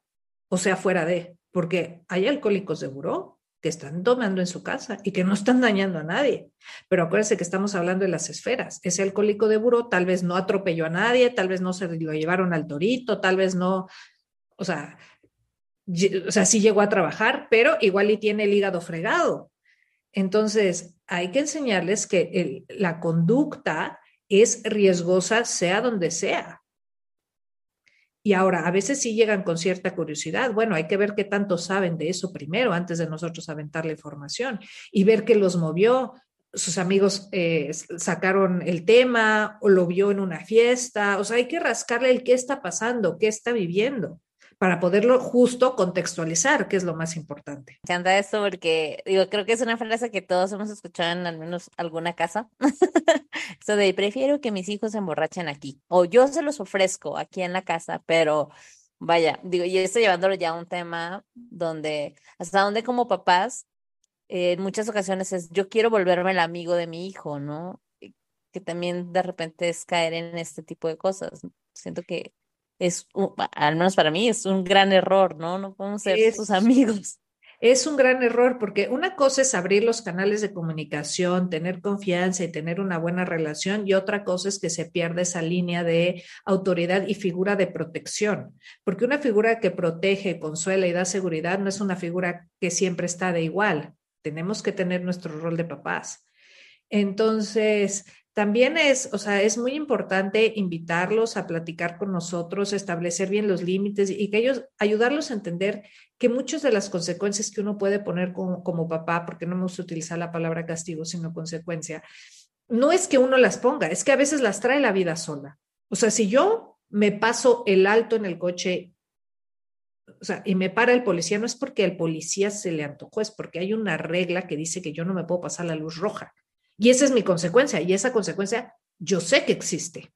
o sea fuera de porque hay alcohólicos de buró que están tomando en su casa y que no están dañando a nadie. Pero acuérdense que estamos hablando de las esferas. Ese alcohólico de buró tal vez no atropelló a nadie, tal vez no se lo llevaron al torito, tal vez no, o sea, o sea, sí llegó a trabajar, pero igual y tiene el hígado fregado. Entonces, hay que enseñarles que la conducta es riesgosa sea donde sea. Y ahora, a veces sí llegan con cierta curiosidad. Bueno, hay que ver qué tanto saben de eso primero antes de nosotros aventar la información y ver qué los movió. Sus amigos eh, sacaron el tema o lo vio en una fiesta. O sea, hay que rascarle el qué está pasando, qué está viviendo para poderlo justo contextualizar, que es lo más importante. Me encanta eso porque digo, creo que es una frase que todos hemos escuchado en al menos alguna casa. eso de prefiero que mis hijos se emborrachen aquí o yo se los ofrezco aquí en la casa, pero vaya, digo, y estoy llevándolo ya a un tema donde hasta donde como papás eh, en muchas ocasiones es yo quiero volverme el amigo de mi hijo, ¿no? Que también de repente es caer en este tipo de cosas. Siento que es, al menos para mí, es un gran error, ¿no? No podemos ser sus amigos. es un gran error porque una cosa es abrir los canales de comunicación, tener confianza y tener una buena relación y otra cosa es que se pierde esa línea de autoridad y figura de protección, porque una figura que protege, consuela y da seguridad no es una figura que siempre está de igual. Tenemos que tener nuestro rol de papás. Entonces, también es, o sea, es muy importante invitarlos a platicar con nosotros, establecer bien los límites y que ellos ayudarlos a entender que muchas de las consecuencias que uno puede poner como, papá, porque no me gusta utilizar la palabra castigo, sino consecuencia, no es que uno las ponga, es que a veces las trae la vida sola. O sea, si yo me paso el alto en el coche o sea, y me para el policía, no es porque el policía se le antojó, es porque hay una regla que dice que yo no me puedo pasar la luz roja. Y esa es mi consecuencia. Y esa consecuencia yo sé que existe.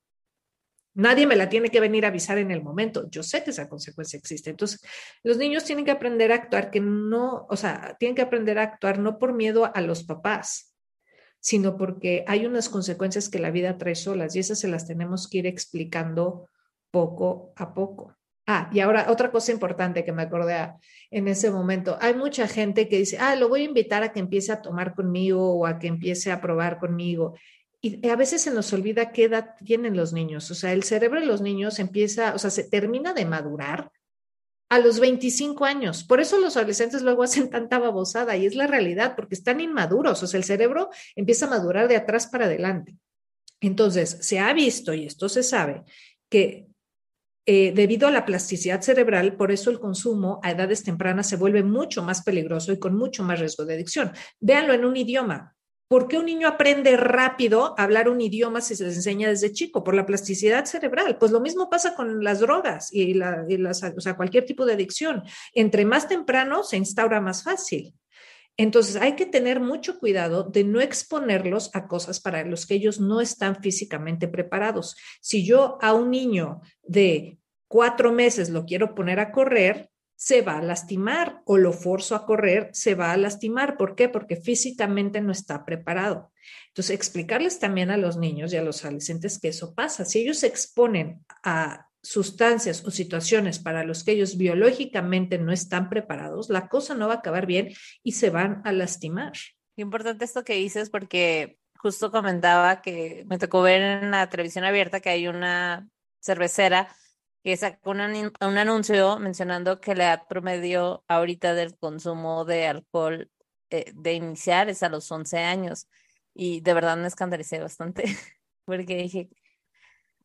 Nadie me la tiene que venir a avisar en el momento. Yo sé que esa consecuencia existe. Entonces, los niños tienen que aprender a actuar que no, o sea, tienen que aprender a actuar no por miedo a los papás, sino porque hay unas consecuencias que la vida trae solas y esas se las tenemos que ir explicando poco a poco. Ah, y ahora otra cosa importante que me acordé en ese momento. Hay mucha gente que dice, ah, lo voy a invitar a que empiece a tomar conmigo o a que empiece a probar conmigo. Y a veces se nos olvida qué edad tienen los niños. O sea, el cerebro de los niños empieza, o sea, se termina de madurar a los 25 años. Por eso los adolescentes luego hacen tanta babosada y es la realidad, porque están inmaduros. O sea, el cerebro empieza a madurar de atrás para adelante. Entonces, se ha visto, y esto se sabe, que eh, debido a la plasticidad cerebral, por eso el consumo a edades tempranas se vuelve mucho más peligroso y con mucho más riesgo de adicción. Véanlo en un idioma. ¿Por qué un niño aprende rápido a hablar un idioma si se les enseña desde chico? Por la plasticidad cerebral. Pues lo mismo pasa con las drogas y, cualquier tipo de adicción. Entre más temprano se instaura más fácil. Entonces hay que tener mucho cuidado de no exponerlos a cosas para los que ellos no están físicamente preparados. Si yo a un niño de cuatro meses lo quiero poner a correr, se va a lastimar o lo forzo a correr, se va a lastimar. ¿Por qué? Porque físicamente no está preparado. Entonces, explicarles también a los niños y a los adolescentes que eso pasa. Si ellos se exponen a sustancias o situaciones para los que ellos biológicamente no están preparados, la cosa no va a acabar bien y se van a lastimar. Importante esto que dices porque justo comentaba que me tocó ver en la televisión abierta que hay una cervecera que sacó un, un anuncio mencionando que la edad promedio ahorita del consumo de alcohol eh, de iniciar es a los 11 años. Y de verdad me escandalicé bastante, porque dije,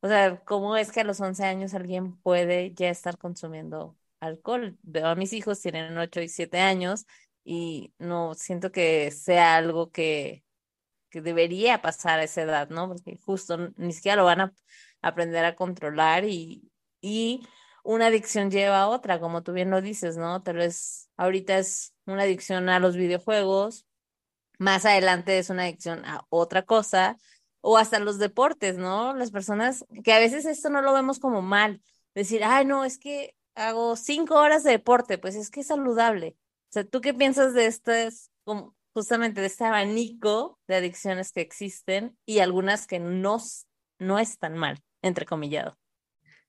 o sea, ¿cómo es que a los 11 años alguien puede ya estar consumiendo alcohol? Veo a mis hijos, tienen 8 y 7 años, y no siento que sea algo que, que debería pasar a esa edad, ¿no? Porque justo ni siquiera lo van a aprender a controlar y, y una adicción lleva a otra, como tú bien lo dices, ¿no? Tal vez ahorita es una adicción a los videojuegos, más adelante es una adicción a otra cosa, o hasta los deportes, ¿no? Las personas que a veces esto no lo vemos como mal, decir, ay, no, es que hago cinco horas de deporte, pues es que es saludable. O sea, ¿tú qué piensas de este, justamente de este abanico de adicciones que existen y algunas que no, no están mal, entrecomillado?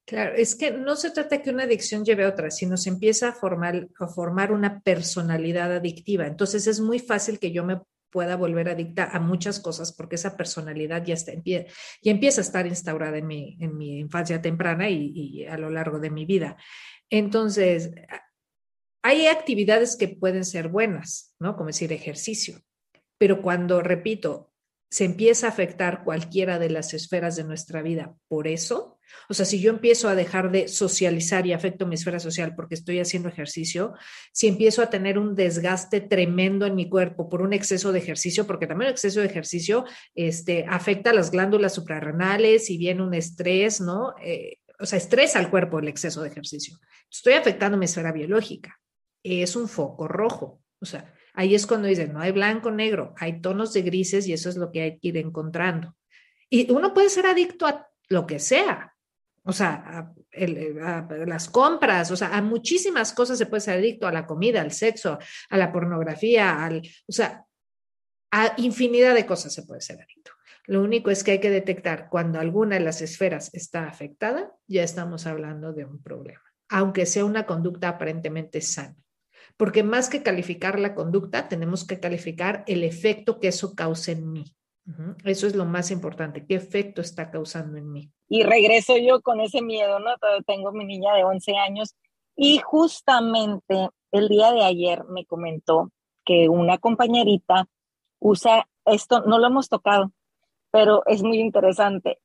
Claro, es que no se trata que una adicción lleve a otra, sino se empieza a formar, a formar una personalidad adictiva. Entonces es muy fácil que yo me pueda volver adicta a muchas cosas porque esa personalidad ya, está, ya empieza a estar instaurada en mi, en mi infancia temprana y, y a lo largo de mi vida. Entonces, hay actividades que pueden ser buenas, ¿no? Como decir ejercicio, pero cuando, repito, se empieza a afectar cualquiera de las esferas de nuestra vida por eso, o sea, si yo empiezo a dejar de socializar y afecto mi esfera social porque estoy haciendo ejercicio, si empiezo a tener un desgaste tremendo en mi cuerpo por un exceso de ejercicio, porque también el exceso de ejercicio este, afecta las glándulas suprarrenales y viene un estrés, ¿no? Eh, o sea, estresa al cuerpo el exceso de ejercicio. Estoy afectando mi esfera biológica. Es un foco rojo. O sea, ahí es cuando dicen, no hay blanco, negro, hay tonos de grises y eso es lo que hay que ir encontrando. Y uno puede ser adicto a lo que sea, o sea, a, las compras, o sea, a muchísimas cosas se puede ser adicto, a la comida, al sexo, a la pornografía, o sea, a infinidad de cosas se puede ser adicto. Lo único es que hay que detectar cuando alguna de las esferas está afectada, ya estamos hablando de un problema, aunque sea una conducta aparentemente sana. Porque más que calificar la conducta, tenemos que calificar el efecto que eso causa en mí. Eso es lo más importante, qué efecto está causando en mí. Y regreso yo con ese miedo, ¿no? Tengo mi niña de 11 años y justamente el día de ayer me comentó que una compañerita usa esto, no lo hemos tocado, pero es muy interesante,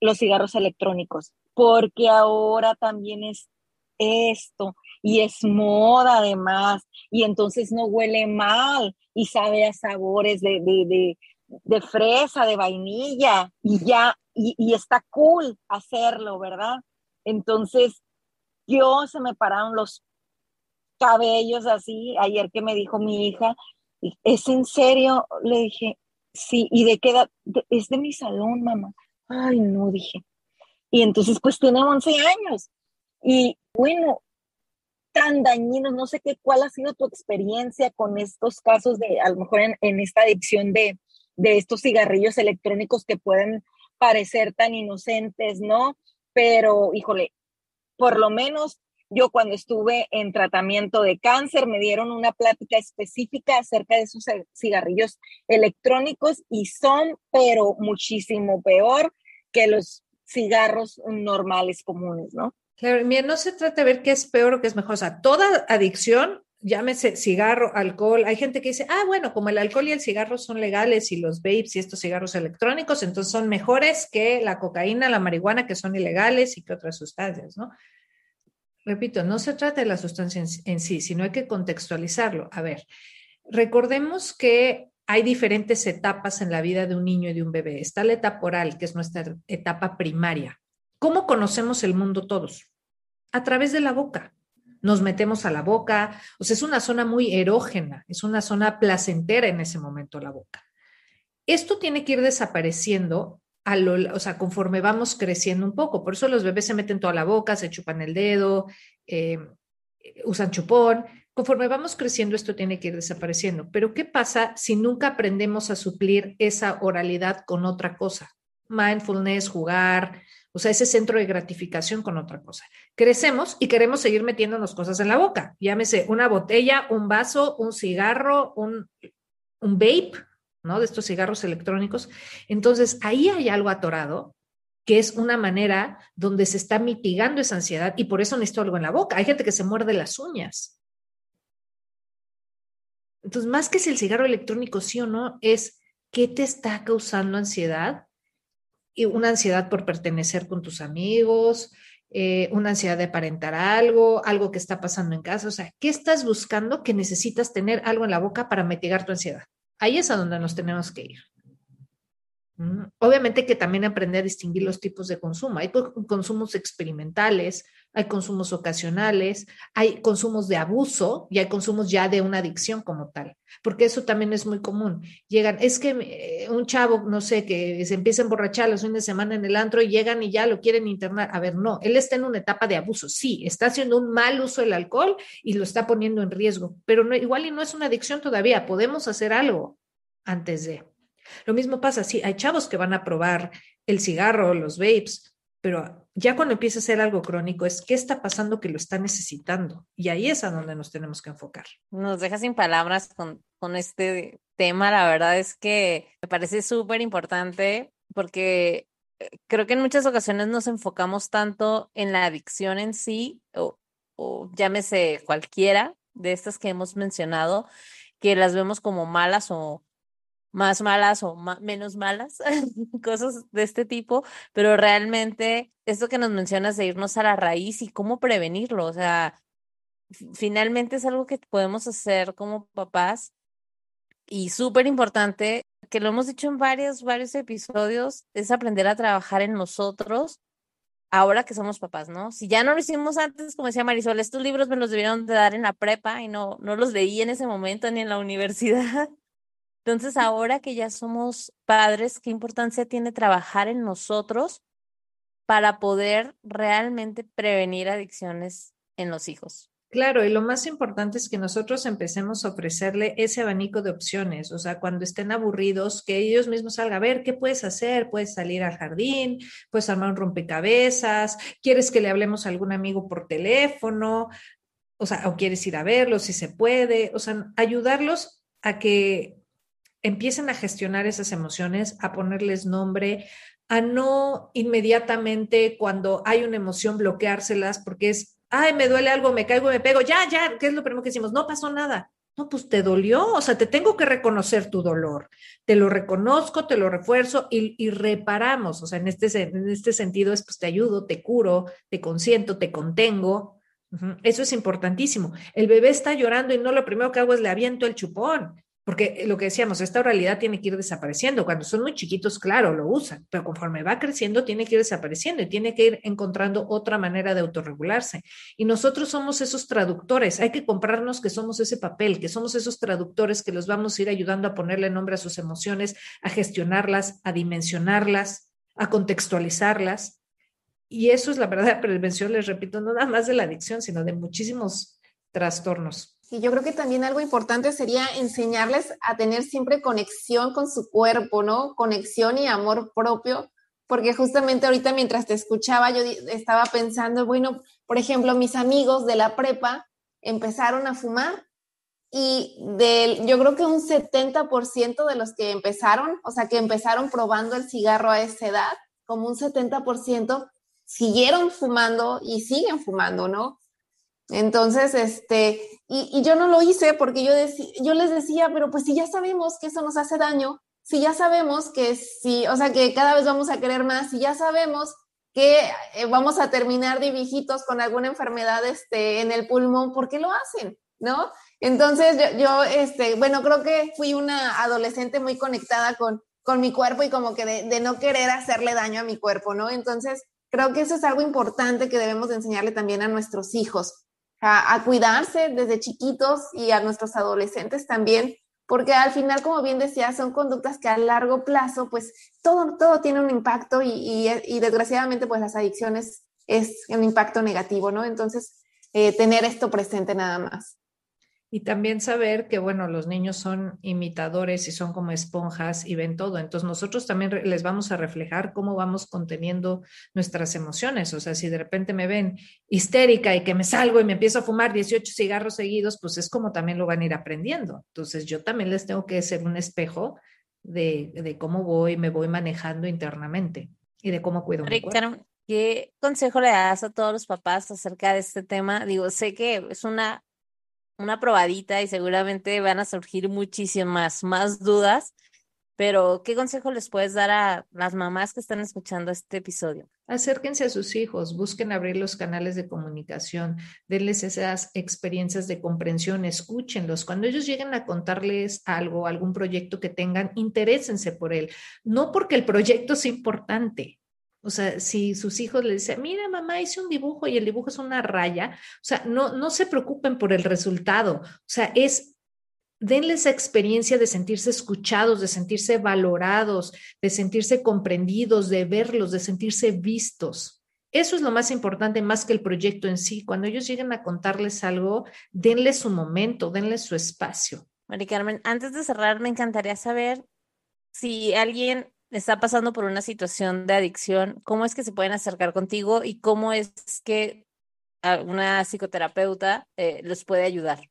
los cigarros electrónicos, porque ahora también es esto y es moda además, y entonces no huele mal y sabe a sabores de, de, de, fresa, de vainilla, y ya, y, y, está cool hacerlo, ¿verdad? Entonces, yo se me pararon los cabellos así, ayer que me dijo mi hija, ¿es en serio? Le dije, sí, ¿y de qué edad? es de mi salón, mamá. Ay, no, dije. Y entonces, pues tiene 11 años. Y bueno, tan dañinos, no sé qué, cuál ha sido tu experiencia con estos casos de, a lo mejor en, esta adicción de, de estos cigarrillos electrónicos que pueden parecer tan inocentes, ¿no? Pero, híjole, por lo menos yo cuando estuve en tratamiento de cáncer me dieron una plática específica acerca de esos cigarrillos electrónicos y son, pero muchísimo peor que los cigarros normales comunes, ¿no? Claro, no se trata de ver qué es peor o qué es mejor. O sea, toda adicción, llámese cigarro, alcohol, hay gente que dice, ah, bueno, como el alcohol y el cigarro son legales y los vapes y estos cigarros electrónicos, entonces son mejores que la cocaína, la marihuana, que son ilegales y que otras sustancias, ¿no? repito, no se trata de la sustancia en, sí, sino hay que contextualizarlo. A ver, recordemos que hay diferentes etapas en la vida de un niño y de un bebé. Está la etapa oral, que es nuestra etapa primaria. ¿Cómo conocemos el mundo todos? A través de la boca. Nos metemos a la boca, o sea, es una zona muy erógena, es una zona placentera en ese momento la boca. Esto tiene que ir desapareciendo o sea, conforme vamos creciendo un poco. Por eso los bebés se meten toda la boca, se chupan el dedo, eh, usan chupón. Conforme vamos creciendo, esto tiene que ir desapareciendo. Pero ¿qué pasa si nunca aprendemos a suplir esa oralidad con otra cosa? Mindfulness, jugar, o sea, ese centro de gratificación con otra cosa. Crecemos y queremos seguir metiéndonos cosas en la boca. Llámese una botella, un vaso, un cigarro, un, un vape, ¿no? De estos cigarros electrónicos. Entonces, ahí hay algo atorado que es una manera donde se está mitigando esa ansiedad y por eso necesito algo en la boca. Hay gente que se muerde las uñas. Entonces, más que si el cigarro electrónico sí o no, es qué te está causando ansiedad. Y una ansiedad por pertenecer con tus amigos, eh, una ansiedad de aparentar algo, algo que está pasando en casa. O sea, ¿qué estás buscando que necesitas tener algo en la boca para mitigar tu ansiedad? Ahí es a donde nos tenemos que ir. Obviamente que también aprender a distinguir los tipos de consumo. Hay consumos experimentales, hay consumos ocasionales, hay consumos de abuso y hay consumos ya de una adicción como tal, porque eso también es muy común. Llegan, es que eh, un chavo, no sé, que se empieza a emborrachar los fines de semana en el antro y llegan y ya lo quieren internar. A ver, no, él está en una etapa de abuso. Sí, está haciendo un mal uso del alcohol y lo está poniendo en riesgo, pero no, igual y no es una adicción todavía. Podemos hacer algo antes de. Lo mismo pasa, sí, hay chavos que van a probar el cigarro, los vapes, pero ya cuando empieza a ser algo crónico es qué está pasando que lo está necesitando. Y ahí es a donde nos tenemos que enfocar. Nos deja sin palabras con, con este tema. La verdad es que me parece súper importante porque eh, creo que en muchas ocasiones nos enfocamos tanto en la adicción en sí, o, o llámese cualquiera de estas que hemos mencionado, que las vemos como malas o más malas o menos malas, cosas de este tipo, pero realmente esto que nos mencionas de irnos a la raíz y cómo prevenirlo, o sea, finalmente es algo que podemos hacer como papás y súper importante, que lo hemos dicho en varios, varios episodios, es aprender a trabajar en nosotros ahora que somos papás, ¿no? Si ya no lo hicimos antes, como decía Marisol, estos libros me los debieron de dar en la prepa y no, no los leí en ese momento ni en la universidad. Entonces, ahora que ya somos padres, ¿qué importancia tiene trabajar en nosotros para poder realmente prevenir adicciones en los hijos? Claro, y lo más importante es que nosotros empecemos a ofrecerle ese abanico de opciones, o sea, cuando estén aburridos, que ellos mismos salgan a ver qué puedes hacer, puedes salir al jardín, puedes armar un rompecabezas, quieres que le hablemos a algún amigo por teléfono, o sea, o quieres ir a verlos si se puede, o sea, ayudarlos a que empiecen a gestionar esas emociones, a ponerles nombre, a no inmediatamente cuando hay una emoción bloqueárselas porque es, ay, me duele algo, me caigo, me pego, ya, ya, ¿qué es lo primero que decimos? No pasó nada. No, pues te dolió, o sea, te tengo que reconocer tu dolor. Te lo reconozco, te lo refuerzo y, reparamos. O sea, en este, en este sentido es, pues te ayudo, te curo, te consiento, te contengo. Eso es importantísimo. El bebé está llorando y no lo primero que hago es le aviento el chupón. Porque lo que decíamos, esta oralidad tiene que ir desapareciendo. Cuando son muy chiquitos, claro, lo usan, pero conforme va creciendo, tiene que ir desapareciendo y tiene que ir encontrando otra manera de autorregularse. Y nosotros somos esos traductores. Hay que comprarnos que somos ese papel, que somos esos traductores que los vamos a ir ayudando a ponerle nombre a sus emociones, a gestionarlas, a dimensionarlas, a contextualizarlas. Y eso es la verdadera prevención, les repito, no nada más de la adicción, sino de muchísimos trastornos. Y yo creo que también algo importante sería enseñarles a tener siempre conexión con su cuerpo, ¿no? Conexión y amor propio, porque justamente ahorita mientras te escuchaba yo estaba pensando, bueno, por ejemplo, mis amigos de la prepa empezaron a fumar y del, yo creo que un 70% de los que empezaron, o sea, que empezaron probando el cigarro a esa edad, como un 70% siguieron fumando y siguen fumando, ¿no? Entonces, este, y, yo no lo hice porque yo, yo les decía, pero pues si ya sabemos que eso nos hace daño, si ya sabemos que si, o sea, que cada vez vamos a querer más, si ya sabemos que eh, vamos a terminar de viejitos con alguna enfermedad este, en el pulmón, ¿por qué lo hacen? ¿No? Entonces, yo, este, bueno, creo que fui una adolescente muy conectada con, con mi cuerpo y como que de, de no querer hacerle daño a mi cuerpo, ¿no? Entonces, creo que eso es algo importante que debemos enseñarle también a nuestros hijos a, cuidarse desde chiquitos y a nuestros adolescentes también, porque al final, como bien decía, son conductas que a largo plazo, pues todo, todo tiene un impacto y, y, desgraciadamente, pues las adicciones es un impacto negativo, ¿no? Entonces, eh, tener esto presente nada más. Y también saber que, bueno, los niños son imitadores y son como esponjas y ven todo. Entonces nosotros también les vamos a reflejar cómo vamos conteniendo nuestras emociones. O sea, si de repente me ven histérica y que me salgo y me empiezo a fumar 18 cigarros seguidos, pues es como también lo van a ir aprendiendo. Entonces yo también les tengo que ser un espejo de, de cómo voy, me voy manejando internamente y de cómo cuido mi cuerpo. ¿Qué consejo le das a todos los papás acerca de este tema? Digo, sé que es una una probadita y seguramente van a surgir muchísimas más dudas, pero ¿qué consejo les puedes dar a las mamás que están escuchando este episodio? Acérquense a sus hijos, busquen abrir los canales de comunicación, denles esas experiencias de comprensión, escúchenlos. Cuando ellos lleguen a contarles algo, algún proyecto que tengan, interésense por él. No porque el proyecto sea importante, o sea, si sus hijos le dicen, mira, mamá, hice un dibujo y el dibujo es una raya, o sea, no, no se preocupen por el resultado. O sea, es, denles esa experiencia de sentirse escuchados, de sentirse valorados, de sentirse comprendidos, de verlos, de sentirse vistos. Eso es lo más importante, más que el proyecto en sí. Cuando ellos lleguen a contarles algo, denles su momento, denles su espacio. Mari Carmen, antes de cerrar, me encantaría saber si alguien está pasando por una situación de adicción, ¿cómo es que se pueden acercar contigo y cómo es que una psicoterapeuta eh, los puede ayudar?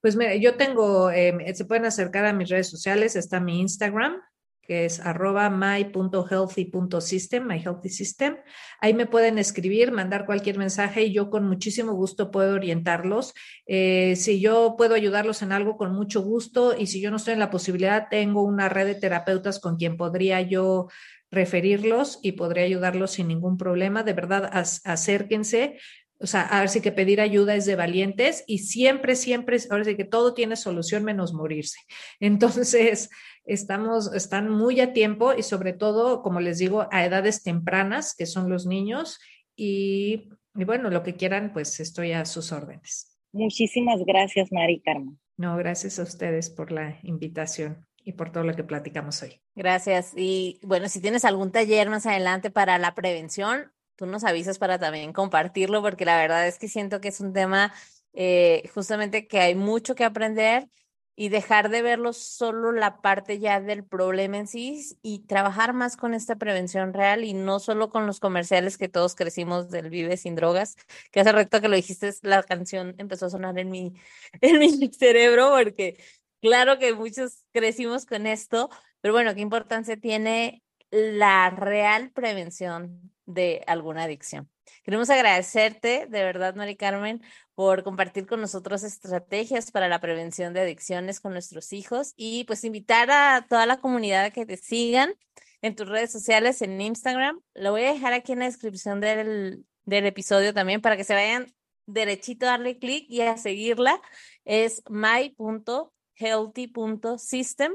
Pues mira, yo tengo, em, se pueden acercar a mis redes sociales, está mi Instagram, que es arroba my.healthy.system, my healthy system. Ahí me pueden escribir, mandar cualquier mensaje y yo con muchísimo gusto puedo orientarlos. Eh, si yo puedo ayudarlos en algo, con mucho gusto. Y si yo no estoy en la posibilidad, tengo una red de terapeutas con quien podría yo referirlos y podría ayudarlos sin ningún problema. De verdad, acérquense. O sea, a ver si que pedir ayuda es de valientes y siempre, siempre, ahora sí que todo tiene solución menos morirse. Entonces, estamos, están muy a tiempo y sobre todo, como les digo, a edades tempranas, que son los niños, y, bueno, lo que quieran, pues estoy a sus órdenes. Muchísimas gracias, Mari Carmen. No, gracias a ustedes por la invitación y por todo lo que platicamos hoy. Gracias. Y bueno, si tienes algún taller más adelante para la prevención, tú nos avisas para también compartirlo, porque la verdad es que siento que es un tema eh, justamente que hay mucho que aprender y dejar de verlo solo la parte ya del problema en sí y trabajar más con esta prevención real y no solo con los comerciales que todos crecimos del Vive sin drogas, que hace rato que lo dijiste, la canción empezó a sonar en mi, en mi cerebro porque claro que muchos crecimos con esto, pero bueno, ¿qué importancia tiene la real prevención de alguna adicción? Queremos agradecerte, de verdad, Mari Carmen, por compartir con nosotros estrategias para la prevención de adicciones con nuestros hijos y pues invitar a toda la comunidad a que te sigan en tus redes sociales, en Instagram. Lo voy a dejar aquí en la descripción del, del episodio también para que se vayan derechito a darle clic y a seguirla. Es my.healthy.system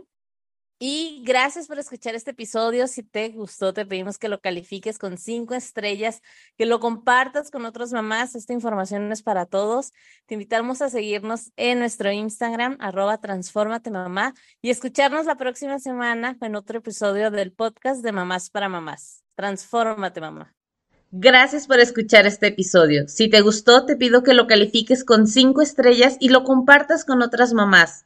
y gracias por escuchar este episodio. Si te gustó, te pedimos que lo califiques con cinco estrellas, que lo compartas con otras mamás. Esta información es para todos. Te invitamos a seguirnos en nuestro Instagram, arroba transformate mamá, y escucharnos la próxima semana en otro episodio del podcast de Mamás para Mamás. Transfórmate mamá. Gracias por escuchar este episodio. Si te gustó, te pido que lo califiques con cinco estrellas y lo compartas con otras mamás.